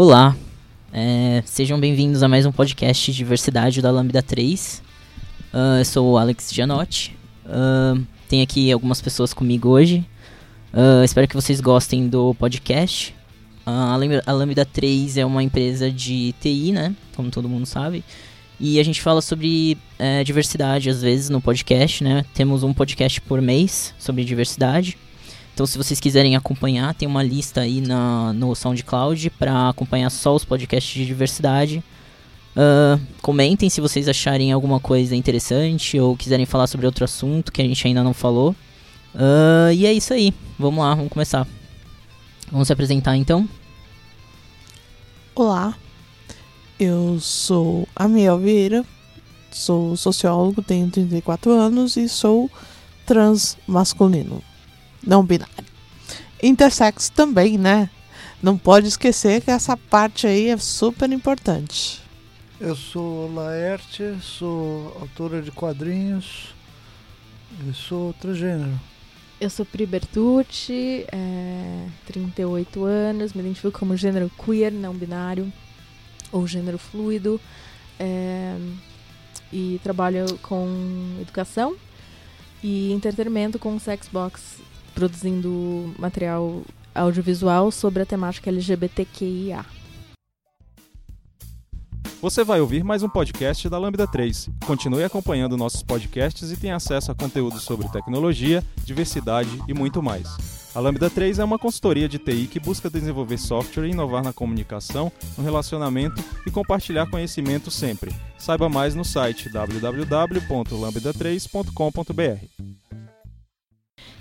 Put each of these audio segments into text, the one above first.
Olá, é, sejam bem-vindos a mais um podcast de diversidade da Lambda 3. Uh, eu sou o Alex Gianotti. Uh, tem aqui algumas pessoas comigo hoje. Uh, espero que vocês gostem do podcast. a, Lambda, a Lambda 3 é uma empresa de TI, né? Como todo mundo sabe. E a gente fala sobre é, diversidade às vezes no podcast, né? Temos um podcast por mês sobre diversidade. Então, se vocês quiserem acompanhar, tem uma lista aí na, no SoundCloud para acompanhar só os podcasts de diversidade. Uh, comentem se vocês acharem alguma coisa interessante ou quiserem falar sobre outro assunto que a gente ainda não falou. Uh, e é isso aí. Vamos lá, vamos começar. Vamos se apresentar então. Olá, eu sou a Miel Vieira, sou sociólogo, tenho 34 anos e sou trans masculino, não binário. Intersex também, né? Não pode esquecer que essa parte aí é super importante. Eu sou Laerte, sou autora de quadrinhos e sou transgênero. Eu sou Pri Bertucci, é, 38 anos, me identifico como gênero queer, não binário ou gênero fluido, é, e trabalho com educação e entretenimento com Sexbox, produzindo material audiovisual sobre a temática LGBTQIA. Você vai ouvir mais um podcast da Lambda 3. Continue acompanhando nossos podcasts e tenha acesso a conteúdo sobre tecnologia, diversidade e muito mais. A Lambda 3 é uma consultoria de TI que busca desenvolver software e inovar na comunicação, no relacionamento e compartilhar conhecimento sempre. Saiba mais no site www.lambda3.com.br.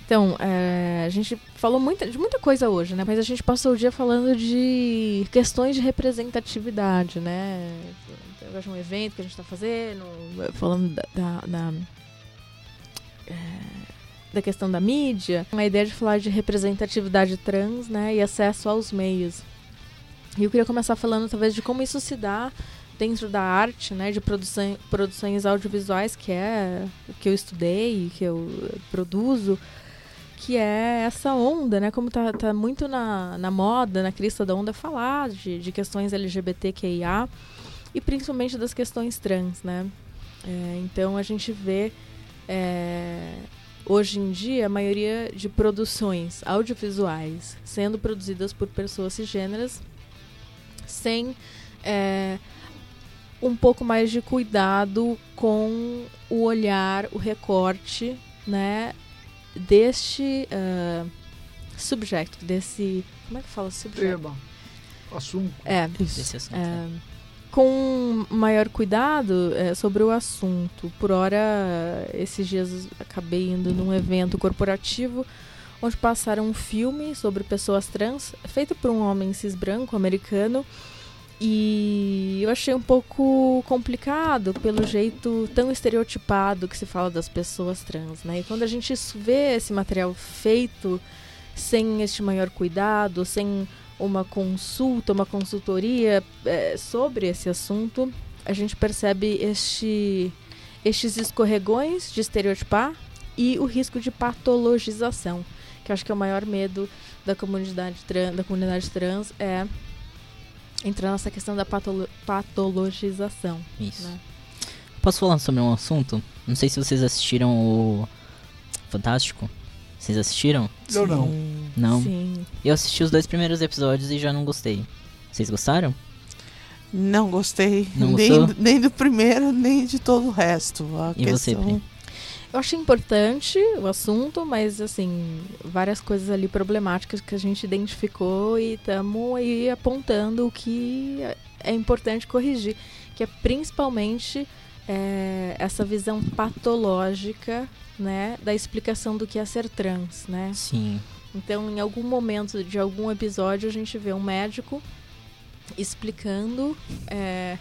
Então, é, a gente falou muita, de muita coisa hoje, né? Mas a gente passou o dia falando de questões de representatividade, né? Eu de um evento que a gente está fazendo, falando da, da, da é, da questão da mídia, a ideia de falar de representatividade trans, né, e acesso aos meios. E eu queria começar falando talvez de como isso se dá dentro da arte, né, de produção, produções audiovisuais, que é o que eu estudei, que eu produzo, que é essa onda, né, como tá, tá muito na, na moda, na crista da onda falar de, de questões LGBTQIA e principalmente das questões trans, né. É, então a gente vê é, hoje em dia, a maioria de produções audiovisuais sendo produzidas por pessoas cisgêneras sem é, um pouco mais de cuidado com o olhar, o recorte, né, deste uh, subjecto, desse... Como é que fala subjecto? Assunto. É, Desse assunto, é, com maior cuidado é, sobre o assunto. Por hora, esses dias acabei indo num evento corporativo onde passaram um filme sobre pessoas trans, feito por um homem cis branco americano. E eu achei um pouco complicado pelo jeito tão estereotipado que se fala das pessoas trans, né? E quando a gente vê esse material feito sem este maior cuidado, sem uma consulta, uma consultoria é, sobre esse assunto, a gente percebe este, estes escorregões de estereotipar e o risco de patologização, que acho que é o maior medo da comunidade trans, da comunidade trans é entrar nessa questão da patolo patologização. Isso. Né? Posso falar sobre um assunto? Não sei se vocês assistiram o Fantástico. Vocês assistiram? Eu não. Não. Sim. Eu assisti os dois primeiros episódios e já não gostei. Vocês gostaram? Não gostei Não nem, gostou? nem do primeiro, nem de todo o resto. A E você, questão... Pri? Eu achei importante o assunto, mas assim, várias coisas ali problemáticas que a gente identificou e estamos aí apontando o que é importante corrigir, que é principalmente é, essa visão patológica, né, da explicação do que é ser trans, né? Sim. Então, em algum momento de algum episódio, a gente vê um médico explicando é,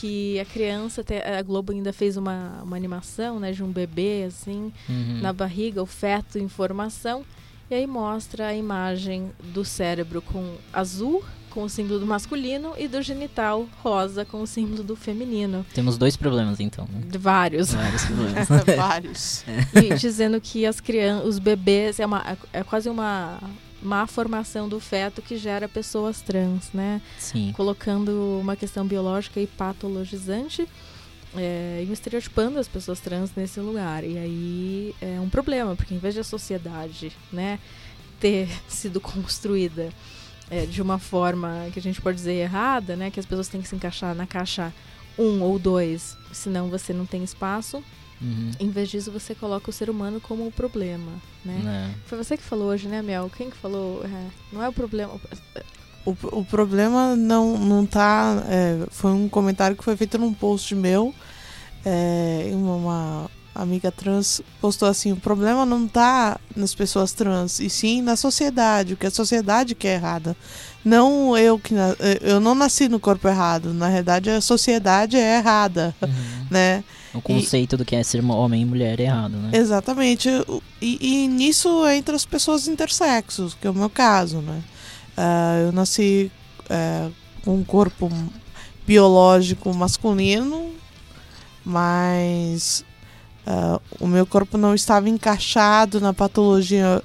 que a criança, até- a Globo ainda fez uma, uma animação, né, de um bebê, assim, Uhum. na barriga, o feto em formação, e aí mostra a imagem do cérebro com azul, com o símbolo do masculino e do genital rosa com o símbolo do feminino. Temos dois problemas, então. né? Vários. Vários problemas. Vários. e dizendo que as crianças, os bebês, é, uma, é quase uma má formação do feto que gera pessoas trans, né? Sim. Colocando uma questão biológica e patologizante é, e estereotipando as pessoas trans nesse lugar. E aí é um problema, porque em vez de a sociedade, né, ter sido construída é, de uma forma que a gente pode dizer errada, né, que as pessoas têm que se encaixar na caixa um ou dois, senão você não tem espaço. Uhum. Em vez disso, você coloca o ser humano como o problema, né? É. Foi você que falou hoje, né, Mel? Quem que falou? É, não é o problema. O, o problema não, não tá. é, foi um comentário que foi feito num post meu. É, uma, uma amiga trans postou assim: o problema não tá nas pessoas trans, e sim na sociedade, o que a sociedade que é errada. Não eu que. Eu não nasci no corpo errado. Na verdade, a sociedade é errada, Uhum. né? O conceito do que é ser homem e mulher é errado, né? Exatamente. E, e nisso entra as pessoas intersexos, que é o meu caso, né? Ah, eu nasci é, com um corpo biológico masculino, mas ah, o meu corpo não estava encaixado na patologia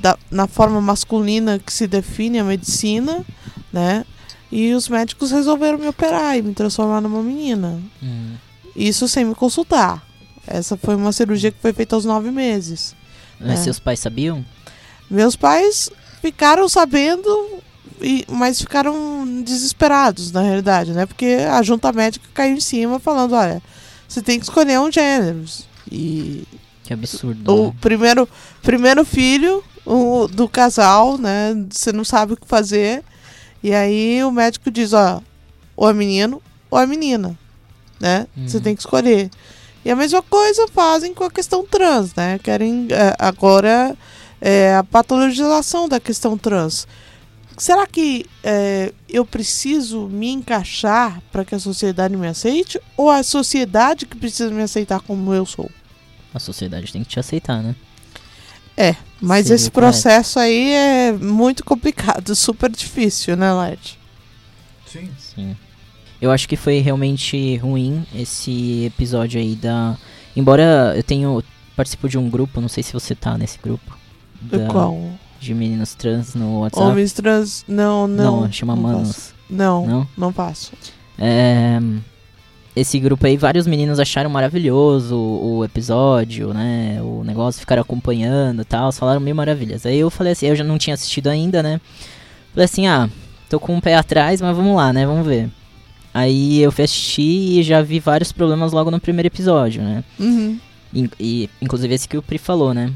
da, na forma masculina que se define a medicina, né? E os médicos resolveram me operar e me transformar numa menina. Uhum. Isso sem me consultar. Essa foi uma cirurgia que foi feita aos nove meses. Mas É. seus pais sabiam? Meus pais ficaram sabendo, e- mas ficaram desesperados, na realidade, né? Porque a junta médica caiu em cima falando, olha, você tem que escolher um gênero. E Que absurdo. o né? primeiro, primeiro filho o, do casal, né? Você não sabe o que fazer. E aí o médico diz, ó, ou é menino ou é menina, né? Você Uhum. tem que escolher. E a mesma coisa fazem com a questão trans, né? Querem é, agora é, a patologização da questão trans. Será que é, eu preciso me encaixar para que a sociedade me aceite? Ou a sociedade que precisa me aceitar como eu sou? A sociedade tem que te aceitar, né? Mas Seria esse processo aí é muito complicado, super difícil, né, Led? Sim. Sim. Eu acho que foi realmente ruim esse episódio aí da. Embora eu tenho. Participo de um grupo, não sei se você tá nesse grupo. Da- Qual? De meninos trans no WhatsApp. Homens trans. Não, não. Não, chama não Manos. faço. Não, Não? não passo. É, esse grupo aí, vários meninos acharam maravilhoso o, o episódio, né? O negócio, ficaram acompanhando e tal, falaram mil maravilhas. Aí eu falei assim, eu já não tinha assistido ainda, né? Falei assim, ah, tô com um pé atrás, mas vamos lá, né? Vamos ver. Aí eu fui assistir e já vi vários problemas logo no primeiro episódio, né? Uhum. In- E, inclusive esse que o Pri falou, né?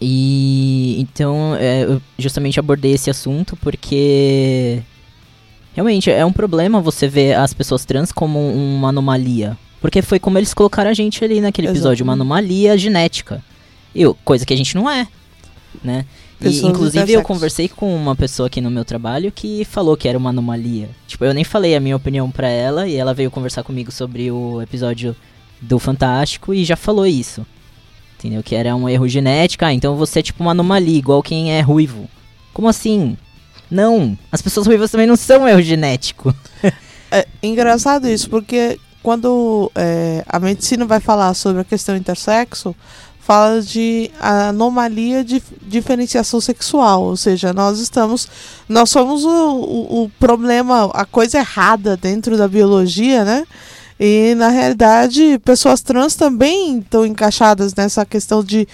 E então é, eu justamente abordei esse assunto porque realmente é um problema você ver as pessoas trans como uma anomalia. Porque foi como eles colocaram a gente ali naquele episódio, uma Exatamente. anomalia genética. Eu, coisa que a gente não é, né? E, inclusive eu conversei com uma pessoa aqui no meu trabalho que falou que era uma anomalia. Tipo, eu nem falei a minha opinião pra ela e ela veio conversar comigo sobre o episódio do Fantástico e já falou isso. Entendeu? Que era um erro genético. Ah, então você é tipo uma anomalia, igual quem é ruivo. Como assim? Não, as pessoas ruivas também não são erro genético. É engraçado isso, porque quando é, a medicina vai falar sobre a questão intersexo, fala de anomalia de diferenciação sexual, ou seja, nós estamos, nós somos o, o, o problema, a coisa errada dentro da biologia, né? E na realidade, pessoas trans também estão encaixadas nessa questão de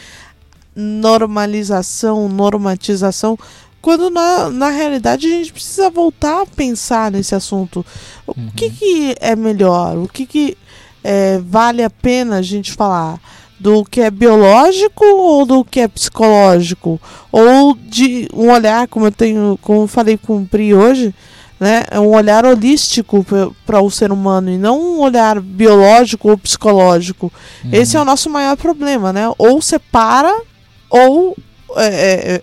normalização, normatização, quando na, na realidade a gente precisa voltar a pensar nesse assunto. O Uhum. que, que é melhor? O que, que é, vale a pena a gente falar? Do que é biológico ou do que é psicológico? Ou de um olhar, como eu tenho, como eu falei com o Pri hoje, né? É um olhar holístico para o ser humano e não um olhar biológico ou psicológico. Esse é o nosso maior problema, né? Ou separa, ou é, é, é,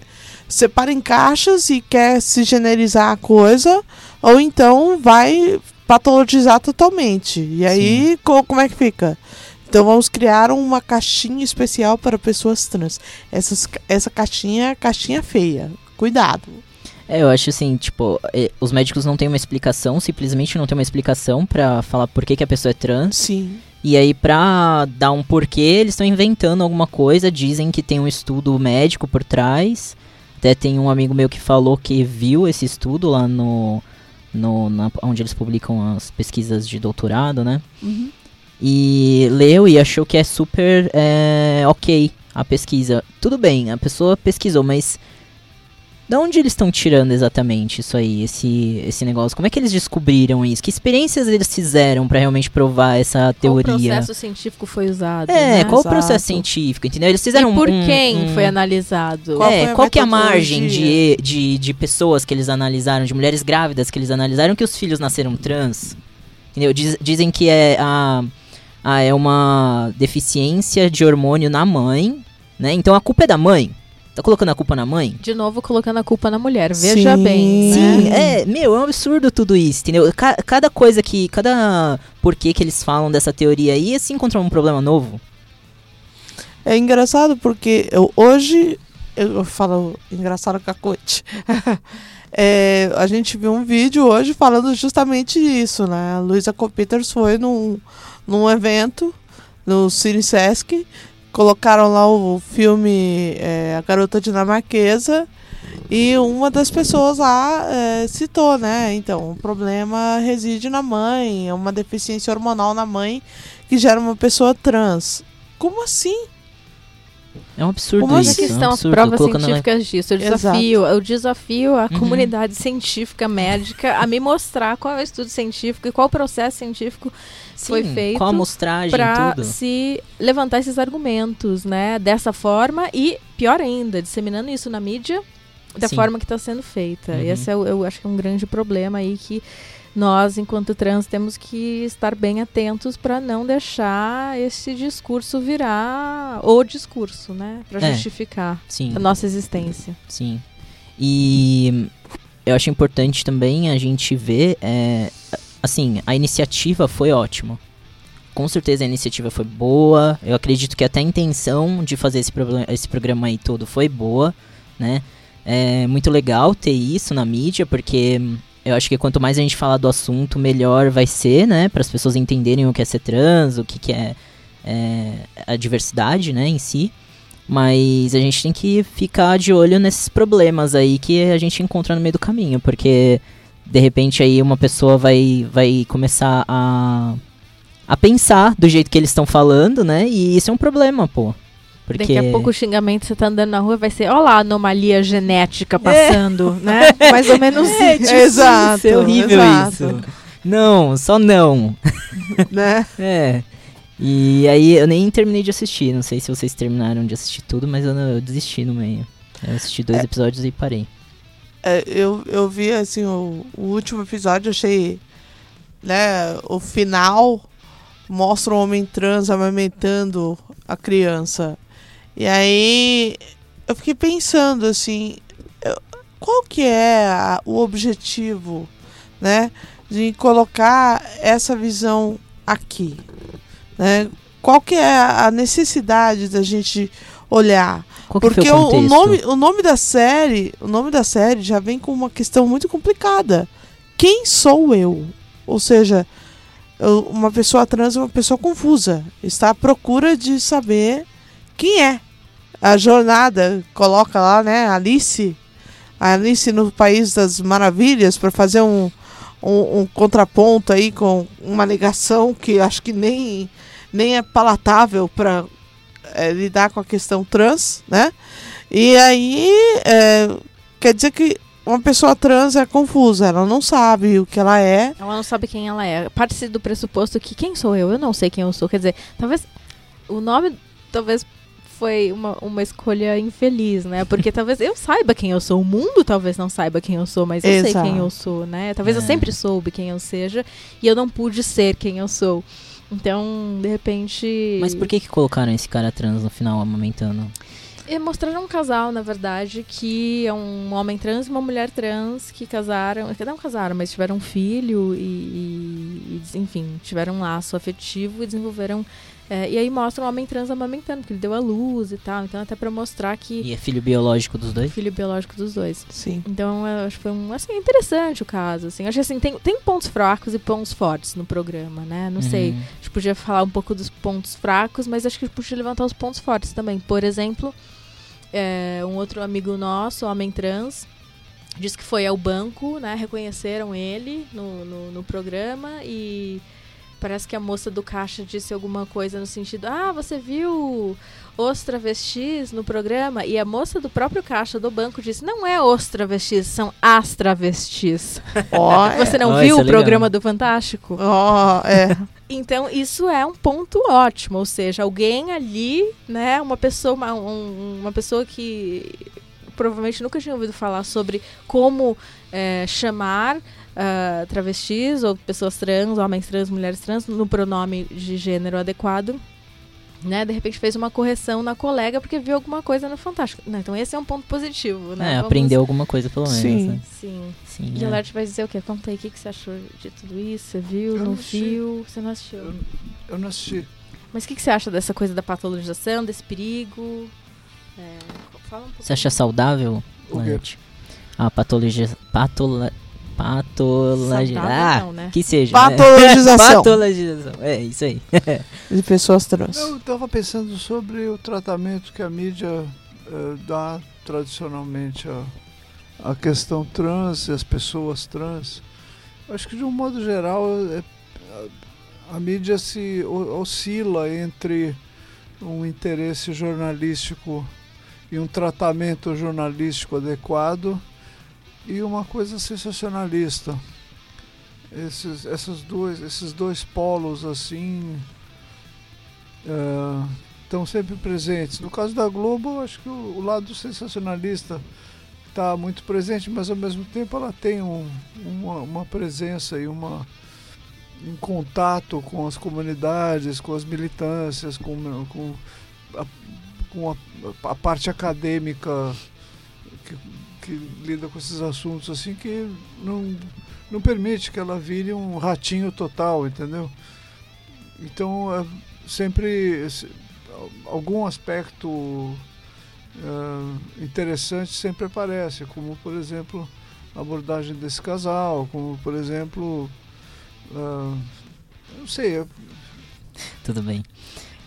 separa em caixas e quer se generalizar a coisa, ou então vai patologizar totalmente. E aí, co- como é que fica? Então vamos criar uma caixinha especial para pessoas trans. Essas, essa caixinha é caixinha feia. Cuidado. É, eu acho assim, tipo, os médicos não têm uma explicação, simplesmente não tem uma explicação pra falar por que, que a pessoa é trans. Sim. E aí, pra dar um porquê, eles estão inventando alguma coisa, dizem que tem um estudo médico por trás. Até tem um amigo meu que falou que viu esse estudo lá no. no na- onde eles publicam as pesquisas de doutorado, né? Uhum. E leu e achou que é super é, ok a pesquisa. Tudo bem, a pessoa pesquisou, mas. De onde eles estão tirando exatamente isso aí, esse, esse negócio? Como é que eles descobriram isso? Que experiências eles fizeram pra realmente provar essa Qual teoria? processo científico foi usado? É, né? qual o processo científico, entendeu? Eles fizeram e por um- quem um- foi analisado? Qual é, qual que é a margem de, de, de pessoas que eles analisaram, de mulheres grávidas que eles analisaram que os filhos nasceram trans? Entendeu? Diz- dizem que é, a, a- é uma deficiência de hormônio na mãe, né? Então a culpa é da mãe. Tá colocando a culpa na mãe? De novo, colocando a culpa na mulher. Veja Sim. bem, Sim, né? é, meu, é um absurdo tudo isso, entendeu? Ca- cada coisa que, cada porquê que eles falam dessa teoria aí, assim encontram um problema novo. É engraçado porque eu- hoje eu, eu falo engraçado cacote. É, a gente viu um vídeo hoje falando justamente isso, né? A Luísa Copeters foi num, num evento no Cine Sesc, colocaram lá o filme é, A Garota Dinamarquesa e uma das pessoas lá é, citou, né? Então, o problema reside na mãe, é uma deficiência hormonal na mãe que gera uma pessoa trans. Como assim? É um absurdo Como é isso. que é um estão as provas científicas disso? Eu Exato. desafio, eu desafio a Uhum. comunidade científica médica a me mostrar qual é o estudo científico e qual o processo científico foi Sim, feito Qual a amostragem, para se levantar esses argumentos, né? Dessa forma e, pior ainda, disseminando isso na mídia da Sim. forma que está sendo feita. Uhum. Esse é, eu acho que é um grande problema aí que nós, enquanto trans, temos que estar bem atentos para não deixar esse discurso virar o discurso, né? Para É. justificar Sim, a nossa existência. sim. E eu acho importante também a gente ver, é, assim, a iniciativa foi ótima. Com certeza a iniciativa foi boa. Eu acredito que até a intenção de fazer esse, esse programa aí todo foi boa, né? É muito legal ter isso na mídia, porque eu acho que quanto mais a gente falar do assunto, melhor vai ser, né? Para as pessoas entenderem o que é ser trans, o que, que é, é a diversidade, né, em si. Mas a gente tem que ficar de olho nesses problemas aí que a gente encontra no meio do caminho, porque de repente aí uma pessoa vai, vai começar a, a pensar do jeito que eles estão falando, né? E isso é um problema, pô. Porque... Daqui a pouco o xingamento, você tá andando na rua, vai ser, ó lá anomalia genética passando, né? Mais ou menos É, isso. tipo, Exato, é horrível exato. isso. Não, só não. né? É. E aí eu nem terminei de assistir. Não sei se vocês terminaram de assistir tudo, mas eu, não- eu desisti no meio. Eu assisti dois episódios e parei. É, eu, eu vi assim o, o último episódio, achei né, o final mostra um homem trans amamentando a criança. E aí eu fiquei pensando assim, qual que é a- o objetivo, né, de colocar essa visão aqui, né? Qual que é a necessidade da gente olhar Qual que porque o o, nome, o nome da série, o nome da série já vem com uma questão muito complicada. Quem sou eu? Ou seja, uma pessoa trans é uma pessoa confusa. Está à procura de saber quem é. A jornada coloca lá, né, Alice, a Alice no País das Maravilhas para fazer um, um, um contraponto aí com uma negação que acho que nem nem é palatável para lidar com a questão trans, né? E aí é, quer dizer que uma pessoa trans é confusa, ela não sabe o que ela é. Ela não sabe quem ela é. Parte-se do pressuposto que quem sou eu? Eu não sei quem eu sou. Quer dizer, talvez o nome talvez foi uma, uma escolha infeliz, né? Porque talvez eu saiba quem eu sou. O mundo talvez não saiba quem eu sou, mas eu sei Exato. quem eu sou, né? Talvez eu É. sempre soube quem eu seja e eu não pude ser quem eu sou. Então, de repente. Mas por que que colocaram esse cara trans no final amamentando? E mostraram um casal, na verdade, que é um homem trans e uma mulher trans que casaram. Não casaram, mas tiveram um filho e, e- e, enfim, tiveram um laço afetivo e desenvolveram É, e aí mostra o homem trans amamentando, porque ele deu a luz e tal. Então, até pra mostrar que. E é filho biológico dos dois? Filho biológico dos dois. Sim. Então, eu acho que foi um, assim, interessante o caso, assim. Acho que, assim, tem, tem pontos fracos e pontos fortes no programa, né? Não sei. Uhum. A gente podia falar um pouco dos pontos fracos, mas acho que a gente podia levantar os pontos fortes também. Por exemplo, é, um outro amigo nosso, homem trans, disse que foi ao banco, né? Reconheceram ele no, no, no programa e parece que a moça do caixa disse alguma coisa no sentido: Ah, você viu os travestis no programa? E a moça do próprio caixa do banco disse: Não é os travestis, são as travestis. Ó, é. Você não viu é o legal. programa do Fantástico? Ó, é. Então, isso é um ponto ótimo, ou seja, alguém ali, né, uma pessoa, uma, um- uma pessoa que provavelmente nunca tinha ouvido falar sobre como é, chamar ah, travestis ou pessoas trans, homens trans, mulheres trans, no pronome de gênero adequado. Né, de repente fez uma correção na colega porque viu alguma coisa no Fantástico. Né, então esse é um ponto positivo, né? É, Vamos- aprendeu alguma coisa pelo menos. Sim. Né? Sim. Sim. E é. a Lerte vai dizer o quê? Conta aí, o que, que você achou de tudo isso? Você viu, Eu não viu? Você não assistiu? Eu, eu não assisti. Mas o que, que você acha dessa coisa da patologização, desse perigo? É, fala um pouco. Você acha saudável, O quê? Laerte? A patologia. Patola, patologia. Saudável Ah, não, né? que seja. né? Patologização Patologização. É, isso aí. de pessoas trans. Eu estava pensando sobre o tratamento que a mídia eh, dá tradicionalmente à, à questão trans e às pessoas trans. Acho que de um modo geral é- a, a mídia se o- oscila entre um interesse jornalístico e um tratamento jornalístico adequado e uma coisa sensacionalista. Esses, essas duas, esses dois polos assim estão sempre presentes. No caso da Globo, acho que o, o lado sensacionalista está muito presente, mas ao mesmo tempo ela tem um- uma, uma presença e uma, um contato com as comunidades, com as militâncias, com, com, a, com a, a parte acadêmica que, que lida com esses assuntos assim que não, não permite que ela vire um ratinho total, entendeu? Então é sempre algum aspecto eh, interessante sempre aparece, como por exemplo a abordagem desse casal, como por exemplo, ah, não sei, eu- Tudo bem.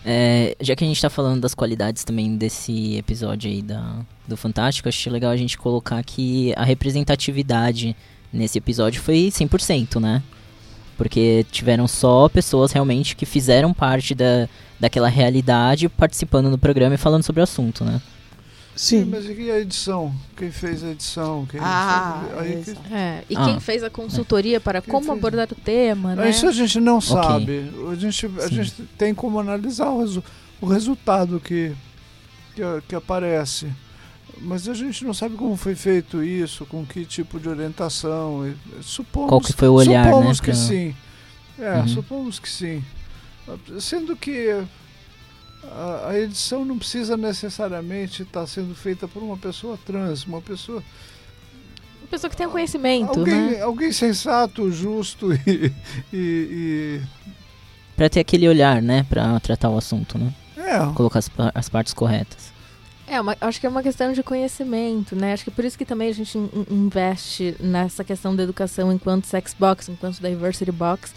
É, já que a gente tá falando das qualidades também desse episódio aí da, do Fantástico, acho legal a gente colocar que a representatividade nesse episódio foi 100%, né? Porque tiveram só pessoas realmente que fizeram parte da, daquela realidade participando do programa e falando sobre o assunto, né? Sim. mas e a edição? Quem fez a edição? Quem Ah, aí que- É, e Ah. quem fez a consultoria para Quem como fez? abordar o tema, né? Isso a gente não sabe. A, gente, a Sim. gente tem como analisar o, resu- o resultado que, que, a- que aparece. Mas a gente não sabe como foi feito isso, com que tipo de orientação. Supomos, Qual que foi o olhar, né? supomos que pra- sim. É, Uhum. supomos que sim. Sendo que a, a edição não precisa necessariamente estar sendo feita por uma pessoa trans, uma pessoa Uma pessoa que tem conhecimento, alguém, né? alguém sensato, justo e, e- Pra ter aquele olhar, né? Pra tratar o assunto, né? e- é, Colocar as, as partes corretas. É, uma- acho que é uma questão de conhecimento, né? Acho que por isso que também a gente in- investe nessa questão da educação enquanto sex box, enquanto diversity box,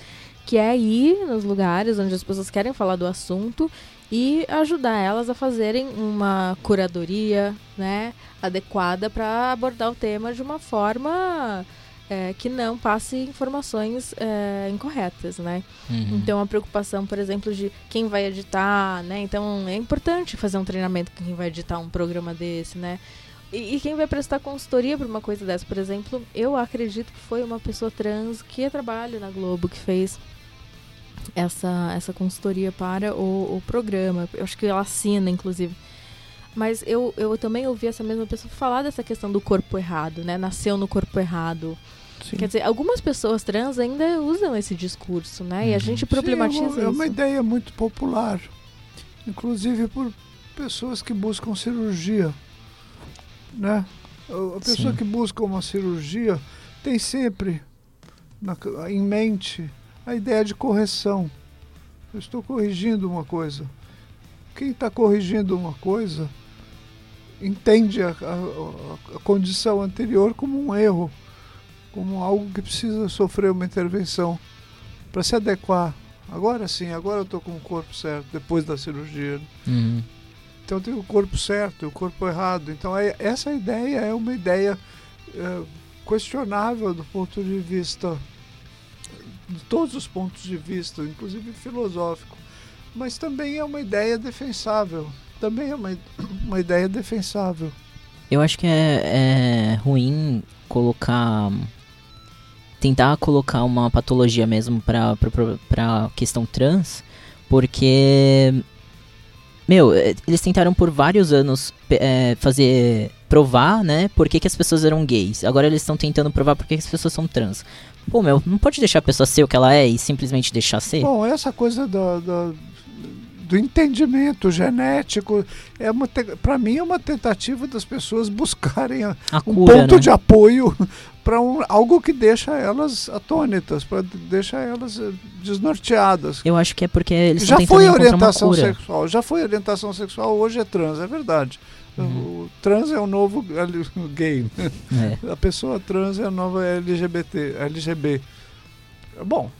que é ir nos lugares onde as pessoas querem falar do assunto e ajudar elas a fazerem uma curadoria, né, adequada para abordar o tema de uma forma é, que não passe informações é, incorretas, né? Uhum. Então a preocupação, por exemplo, de quem vai editar, né? Então é importante fazer um treinamento com quem vai editar um programa desse, né? E, e quem vai prestar consultoria para uma coisa dessa, por exemplo, eu acredito que foi uma pessoa trans que trabalha na Globo que fez essa, essa consultoria para o, o programa. Eu acho que ela assina, inclusive. Mas eu, eu também ouvi essa mesma pessoa falar dessa questão do corpo errado, né? Nasceu no corpo errado. Sim. Quer dizer, algumas pessoas trans ainda usam esse discurso, né? E a Uhum. gente Sim, problematiza é uma, é uma isso. ideia muito popular, inclusive por pessoas que buscam cirurgia, né? A pessoa Sim. que busca uma cirurgia tem sempre na em mente a ideia de correção, Eu estou corrigindo uma coisa. Quem está corrigindo uma coisa entende a, a, a, condição anterior como um erro, como algo que precisa sofrer uma intervenção para se adequar. Agora sim, agora eu estou com o corpo certo, depois da cirurgia. Uhum. Então eu tenho o corpo certo e o corpo errado. Então é, essa ideia é uma ideia é, questionável do ponto de vista, de todos os pontos de vista, inclusive filosófico. Mas também é uma ideia defensável. Também é uma, uma ideia defensável. Eu acho que é, é ruim colocar tentar colocar uma patologia mesmo pra, pra questão trans, porque. Meu, é, eles tentaram por vários anos é, fazer. Provar, né, por que, que as pessoas eram gays. Agora eles estão tentando provar por que, que as pessoas são trans. Pô, meu, não pode deixar a pessoa ser o que ela é e simplesmente deixar ser? Bom, essa coisa da, da do entendimento genético é uma para mim é uma tentativa das pessoas buscarem a, a um cura, ponto né? de apoio para um, algo que deixa elas atônitas, para deixar elas eh, desnorteadas. Eu acho que é porque eles já foi orientação sexual, já foi orientação sexual, hoje é trans, é verdade. Uhum. O trans é o novo gay. É. A pessoa trans é a nova LGBT, LGB. Bom,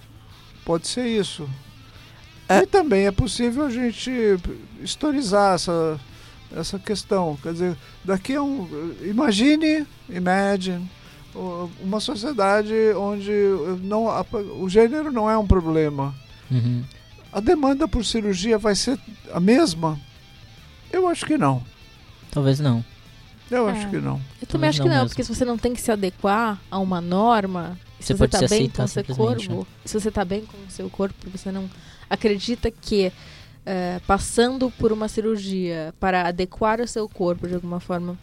pode ser isso. É. E também é possível a gente historizar essa, essa questão. Quer dizer, daqui a um. Imagine, imagine, uma sociedade onde não, a, o gênero não é um problema. Uhum. A demanda por cirurgia vai ser a mesma? Eu acho que não. Talvez não. Eu É. acho que não. Eu também Talvez acho não que não, mesmo. porque se você não tem que se adequar a uma norma, se Você você pode tá se bem aceitar com o seu corpo, se você tá bem com o seu corpo, você não acredita que eh, passando por uma cirurgia para adequar o seu corpo de alguma forma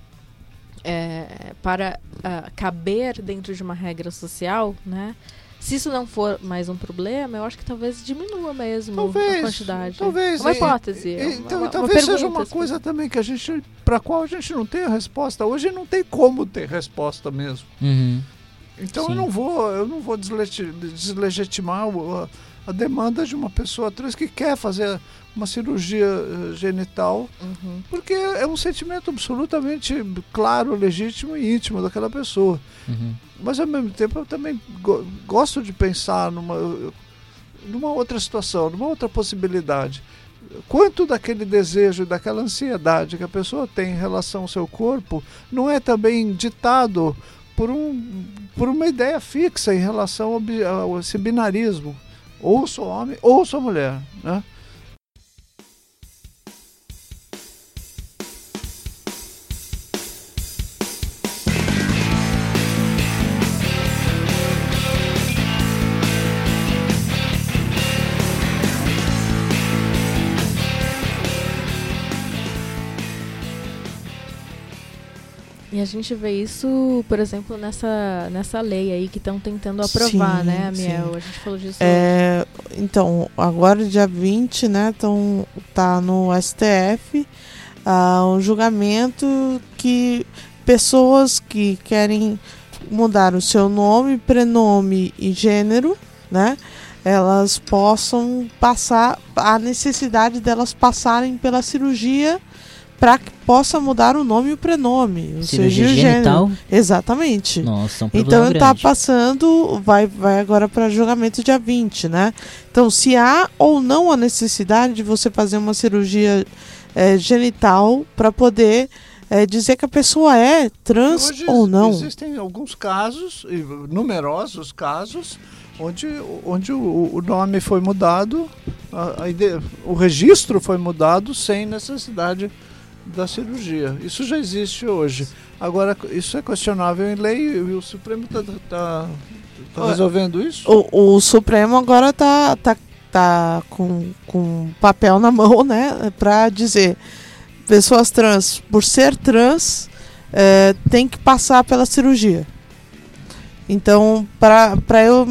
eh, para ah, caber dentro de uma regra social, né? Se isso não for mais um problema, eu acho que talvez diminua mesmo a Talvez. quantidade. Talvez. É uma e- hipótese. e- é uma- então, uma- uma talvez seja pergunta, uma assim. coisa também que a gente, para qual a gente não tem a resposta. Hoje não tem como ter resposta mesmo. Uhum. Então Sim. eu não vou, eu não vou deslegitimar o- a, demanda de uma pessoa trans que quer fazer uma cirurgia eh, genital, Uhum. porque é um sentimento absolutamente claro, legítimo e íntimo daquela pessoa. Uhum. Mas ao mesmo tempo eu também go- gosto de pensar numa, numa outra situação, numa outra possibilidade. Quanto daquele desejo, daquela ansiedade que a pessoa tem em relação ao seu corpo não é também ditado por, um, por uma ideia fixa em relação ao, ao esse binarismo? Ou sou homem ou sou mulher. Né? E a gente vê isso, por exemplo, nessa, nessa lei aí que estão tentando aprovar, Sim, né, Miel? sim. A gente falou disso. É, então, agora dia 20, né, tão, tá no STF ah, um julgamento que pessoas que querem mudar o seu nome, prenome e gênero, né, elas possam passar a necessidade delas passarem pela cirurgia para que possa mudar o nome e o prenome, ou Cirurgia seja, o gênero. genital? Exatamente. Nossa, é um Então ele tá grande. passando, vai, vai agora para julgamento dia 20, né? Então, se há ou não a necessidade de você fazer uma cirurgia eh, genital para poder eh, dizer que a pessoa é trans Hoje ou não. Existem alguns casos, numerosos casos, onde, onde o, o nome foi mudado, a- a o registro foi mudado sem necessidade da cirurgia. Isso já existe hoje. Agora, isso é questionável em lei e o Supremo está Ué, resolvendo isso? O, o Supremo agora tá, tá, tá com, com papel na mão, né? Para dizer pessoas trans, por ser trans, eh, tem que passar pela cirurgia. Então, para eu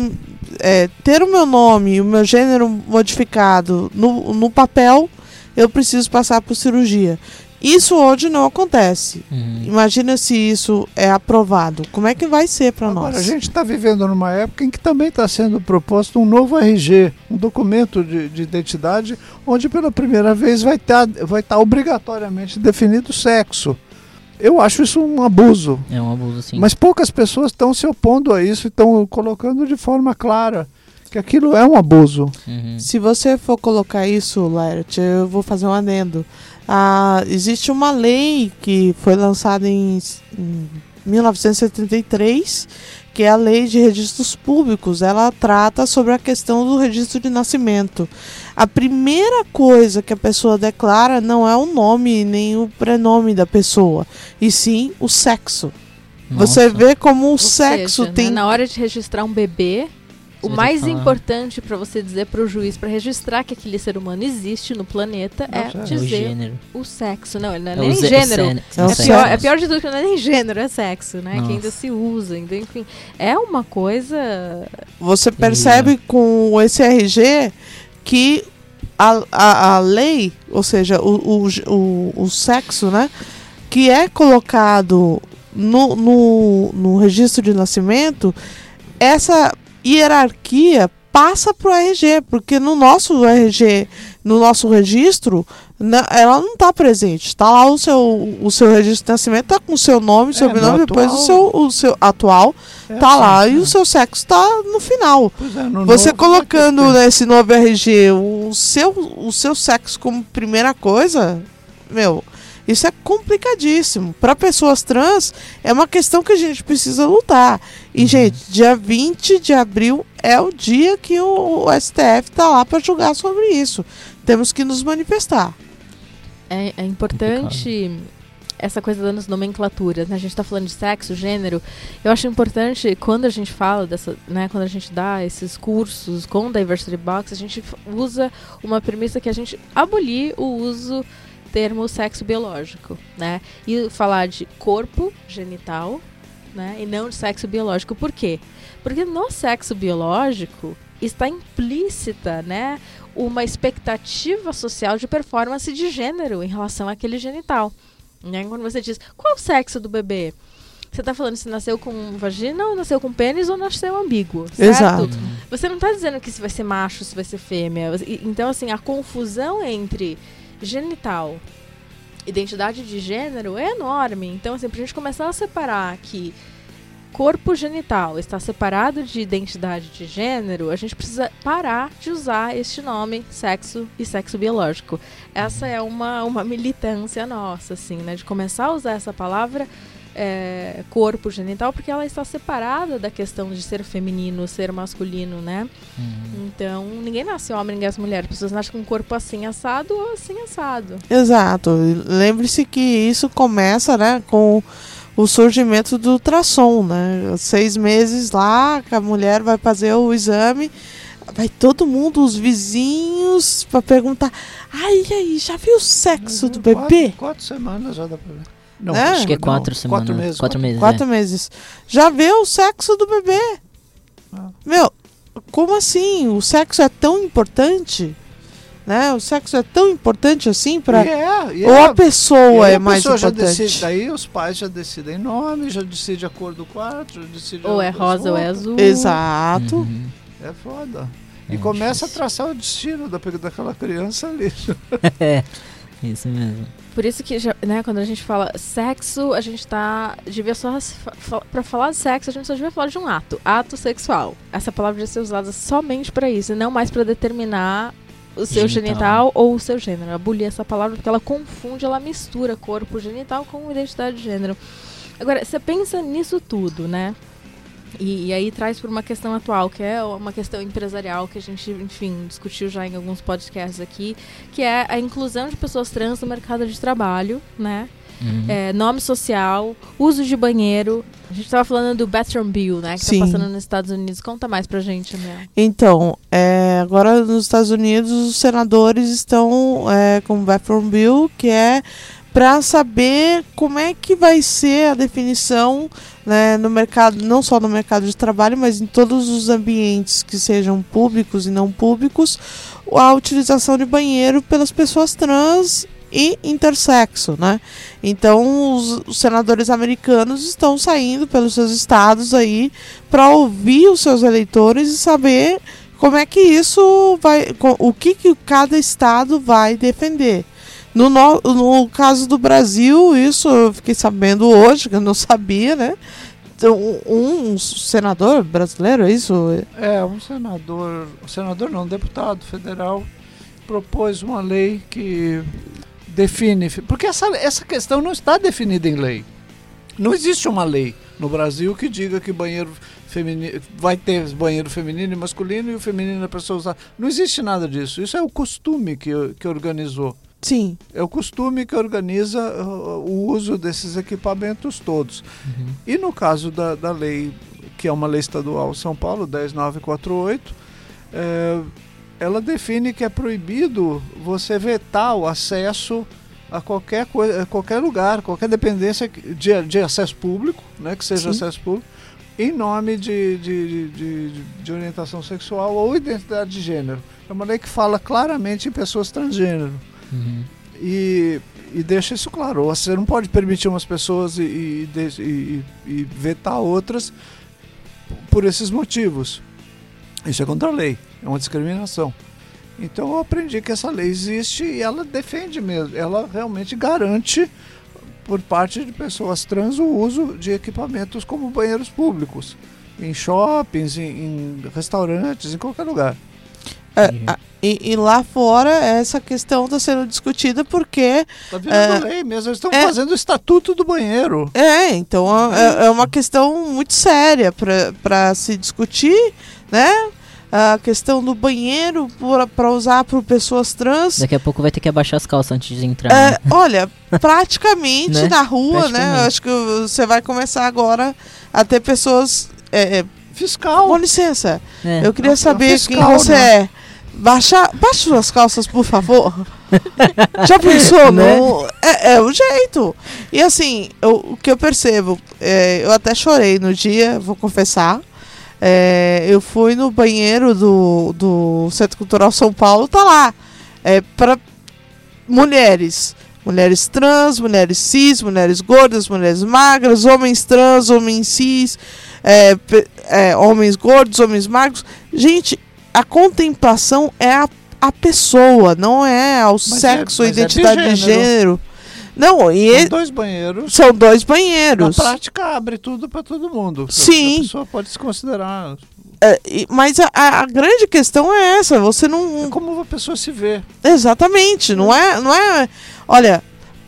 eh, ter o meu nome e o meu gênero modificado no, no papel, eu preciso passar por cirurgia. Isso hoje não acontece. Uhum. Imagina se isso é aprovado. Como é que vai ser para nós? a gente está vivendo numa época em que também está sendo proposto um novo RG, um documento de, de identidade, onde pela primeira vez vai estar vai tá obrigatoriamente definido o sexo. Eu acho isso um abuso. É um abuso, sim. Mas poucas pessoas estão se opondo a isso e estão colocando de forma clara que aquilo é um abuso. Uhum. Se você for colocar isso, Laert, eu vou fazer um adendo. Ah, existe uma lei que foi lançada em, em 1973, que é a Lei de Registros Públicos. Ela trata sobre a questão do registro de nascimento. A primeira coisa que a pessoa declara não é o nome nem o prenome da pessoa, e sim o sexo. Você Nossa. vê como o Ou sexo seja, né, tem. na hora de registrar um bebê, o mais falar. importante para você dizer para o juiz para registrar que aquele ser humano existe no planeta Não, é. É o dizer gênero. o sexo. Não, não é, É nem o o gênero. É o É sexo. pior, é pior de tudo que não é nem gênero, é sexo, né? Nossa. Que ainda se usa. Então, enfim, é uma coisa. Você percebe com esse RG que a, a, a lei, ou seja, o, o, o, o sexo, né? Que é colocado no, no, no registro de nascimento, essa hierarquia passa para o RG, porque no nosso RG, no nosso registro, ela não está presente. Está lá o seu, o seu registro de nascimento, está com o seu nome, É, sobrenome, no depois o seu, o seu atual É tá lá e né? o seu sexo tá no final. É, no Você novo colocando ter- nesse novo RG o seu, o seu sexo como primeira coisa, meu, isso é complicadíssimo. Para pessoas trans, é uma questão que a gente precisa lutar. E, Uhum. gente, dia 20 de abril é o dia que o, o STF tá lá para julgar sobre isso. Temos que nos manifestar. É, é importante essa coisa das nomenclaturas, né? A gente tá falando de sexo, gênero. Eu acho importante quando a gente fala dessa, né, quando a gente dá esses cursos com Diversity Box, a gente usa uma premissa que a gente abolir o uso termo sexo biológico, né? E falar de corpo genital, né? E não de sexo biológico. Por quê? Porque no sexo biológico está implícita, né, uma expectativa social de performance de gênero em relação àquele genital. Né? Quando você diz qual o sexo do bebê, você está falando se nasceu com vagina ou nasceu com pênis ou nasceu ambíguo, certo? Exato. Você não está dizendo que se vai ser macho, se vai ser fêmea. Então, assim, a confusão entre genital, identidade de gênero é enorme. Então, assim, pra gente começar a separar que corpo genital está separado de identidade de gênero, a gente precisa parar de usar este nome, sexo e sexo biológico. Essa é uma, uma militância nossa, assim, né? De começar a usar essa palavra é, corpo genital, porque ela está separada da questão de ser feminino, ser masculino, né? Uhum. Então, ninguém nasce homem, ninguém nasce mulher. As pessoas nascem com um corpo assim assado ou assim assado. Exato. Lembre-se que isso começa, né, com o surgimento do ultrassom, né? Seis meses lá, que a mulher vai fazer o exame, vai todo mundo, os vizinhos, para perguntar: ai, e aí, já viu o sexo do Quatro- bebê? Quatro, semanas já dá pra ver. Não, É? Acho que é não, quatro semanas. Quatro meses. Quatro meses. Quatro é. meses. Já viu o sexo do bebê? Ah. Meu, como assim? O sexo é tão importante? Né? O sexo é tão importante assim para E é, e ou é. a pessoa aí é a mais pessoa já importante? decide, daí os pais já decidem nome, já decide a cor do quarto, já decide Ou a- é rosa ou é azul. Exato. Uhum. É foda. É E começa a traçar o destino da, daquela criança ali. É, isso mesmo. Por isso que, já- né, quando a gente fala sexo, a gente tá. Devia só. Pra falar de sexo, a gente só devia falar de um ato. Ato sexual. Essa palavra devia ser usada somente pra isso, e não mais pra determinar o seu Genital. genital ou o seu gênero. Abolir essa palavra porque ela confunde, ela mistura corpo genital com identidade de gênero. Agora, você pensa nisso tudo, né? E, e aí traz por uma questão atual, que é uma questão empresarial que a gente, enfim, discutiu já em alguns podcasts aqui, que é a inclusão de pessoas trans no mercado de trabalho, né? Uhum. É, nome social, uso de banheiro. A gente tava falando do bathroom bill, né? Que Sim. tá passando nos Estados Unidos. Conta mais pra gente, Mel. Então, é, agora nos Estados Unidos os senadores estão é, com o bathroom bill, que é para saber como é que vai ser a definição né, no mercado, não só no mercado de trabalho, mas em todos os ambientes que sejam públicos e não públicos, a utilização de banheiro pelas pessoas trans e intersexo, né? Então os, os senadores americanos estão saindo pelos seus estados aí para ouvir os seus eleitores e saber como é que isso vai, o que, que cada estado vai defender. No, no, no caso do Brasil, isso eu fiquei sabendo hoje, que eu não sabia, né? Então, um, um senador brasileiro, é isso? É, um senador, senador não, um deputado federal propôs uma lei que define, porque essa, essa questão não está definida em lei. Não existe uma lei no Brasil que diga que banheiro feminino vai ter banheiro feminino e masculino e o feminino é para usar. Não existe nada disso. Isso é o costume que, que organizou. Sim. É o costume que organiza uh, o uso desses equipamentos todos. Uhum. E no caso da, da lei, que é uma lei estadual São Paulo, 10948, é, ela define que é proibido você vetar o acesso a qualquer, coisa, a qualquer lugar, qualquer dependência de, de acesso público, né, que seja Sim. acesso público, em nome de, de, de, de- de orientação sexual ou identidade de gênero. É uma lei que fala claramente em pessoas transgênero Uhum. e, e deixa isso claro. Você não pode permitir umas pessoas e, e, e- e vetar outras por esses motivos. Isso é contra a lei, é uma discriminação. Então eu aprendi que essa lei existe e ela defende mesmo, ela realmente garante por parte de pessoas trans o uso de equipamentos como banheiros públicos, em shoppings, em, em restaurantes, em qualquer lugar. É, Entendi. a- e, e lá fora essa questão está sendo discutida porque Tá virando É. lei mesmo, eles estão É. fazendo o estatuto do banheiro. é então é, é uma questão muito séria para se discutir, né? A questão do banheiro para usar por pessoas trans. Daqui a pouco vai ter que abaixar as calças antes de entrar. É, né? olha, praticamente Né? na rua, né? Praticamente. Eu acho que você vai começar agora a ter pessoas. é, é, Fiscal. com licença, É. eu queria É saber fiscal, quem você né? é. Baixa, baixa suas calças, por favor. Já pensou? Né? é, é o jeito. E assim, eu- o que eu percebo, é, eu até chorei no dia, vou confessar. É, eu fui no banheiro do, do Centro Cultural São Paulo, tá lá. É para mulheres. Mulheres trans, mulheres cis, mulheres gordas, mulheres magras, homens trans, homens cis, é, é, homens gordos, homens magros. Gente, a contemplação é a, a pessoa, não é ao é- sexo, mas é de identidade de gênero. gênero. Não, e São dois banheiros. são dois Na banheiros. prática abre tudo para todo mundo. Sim. A pessoa pode se considerar. É, mas a, a- grande questão é essa, você É não. como a pessoa se vê. Exatamente, não é, não é. Olha,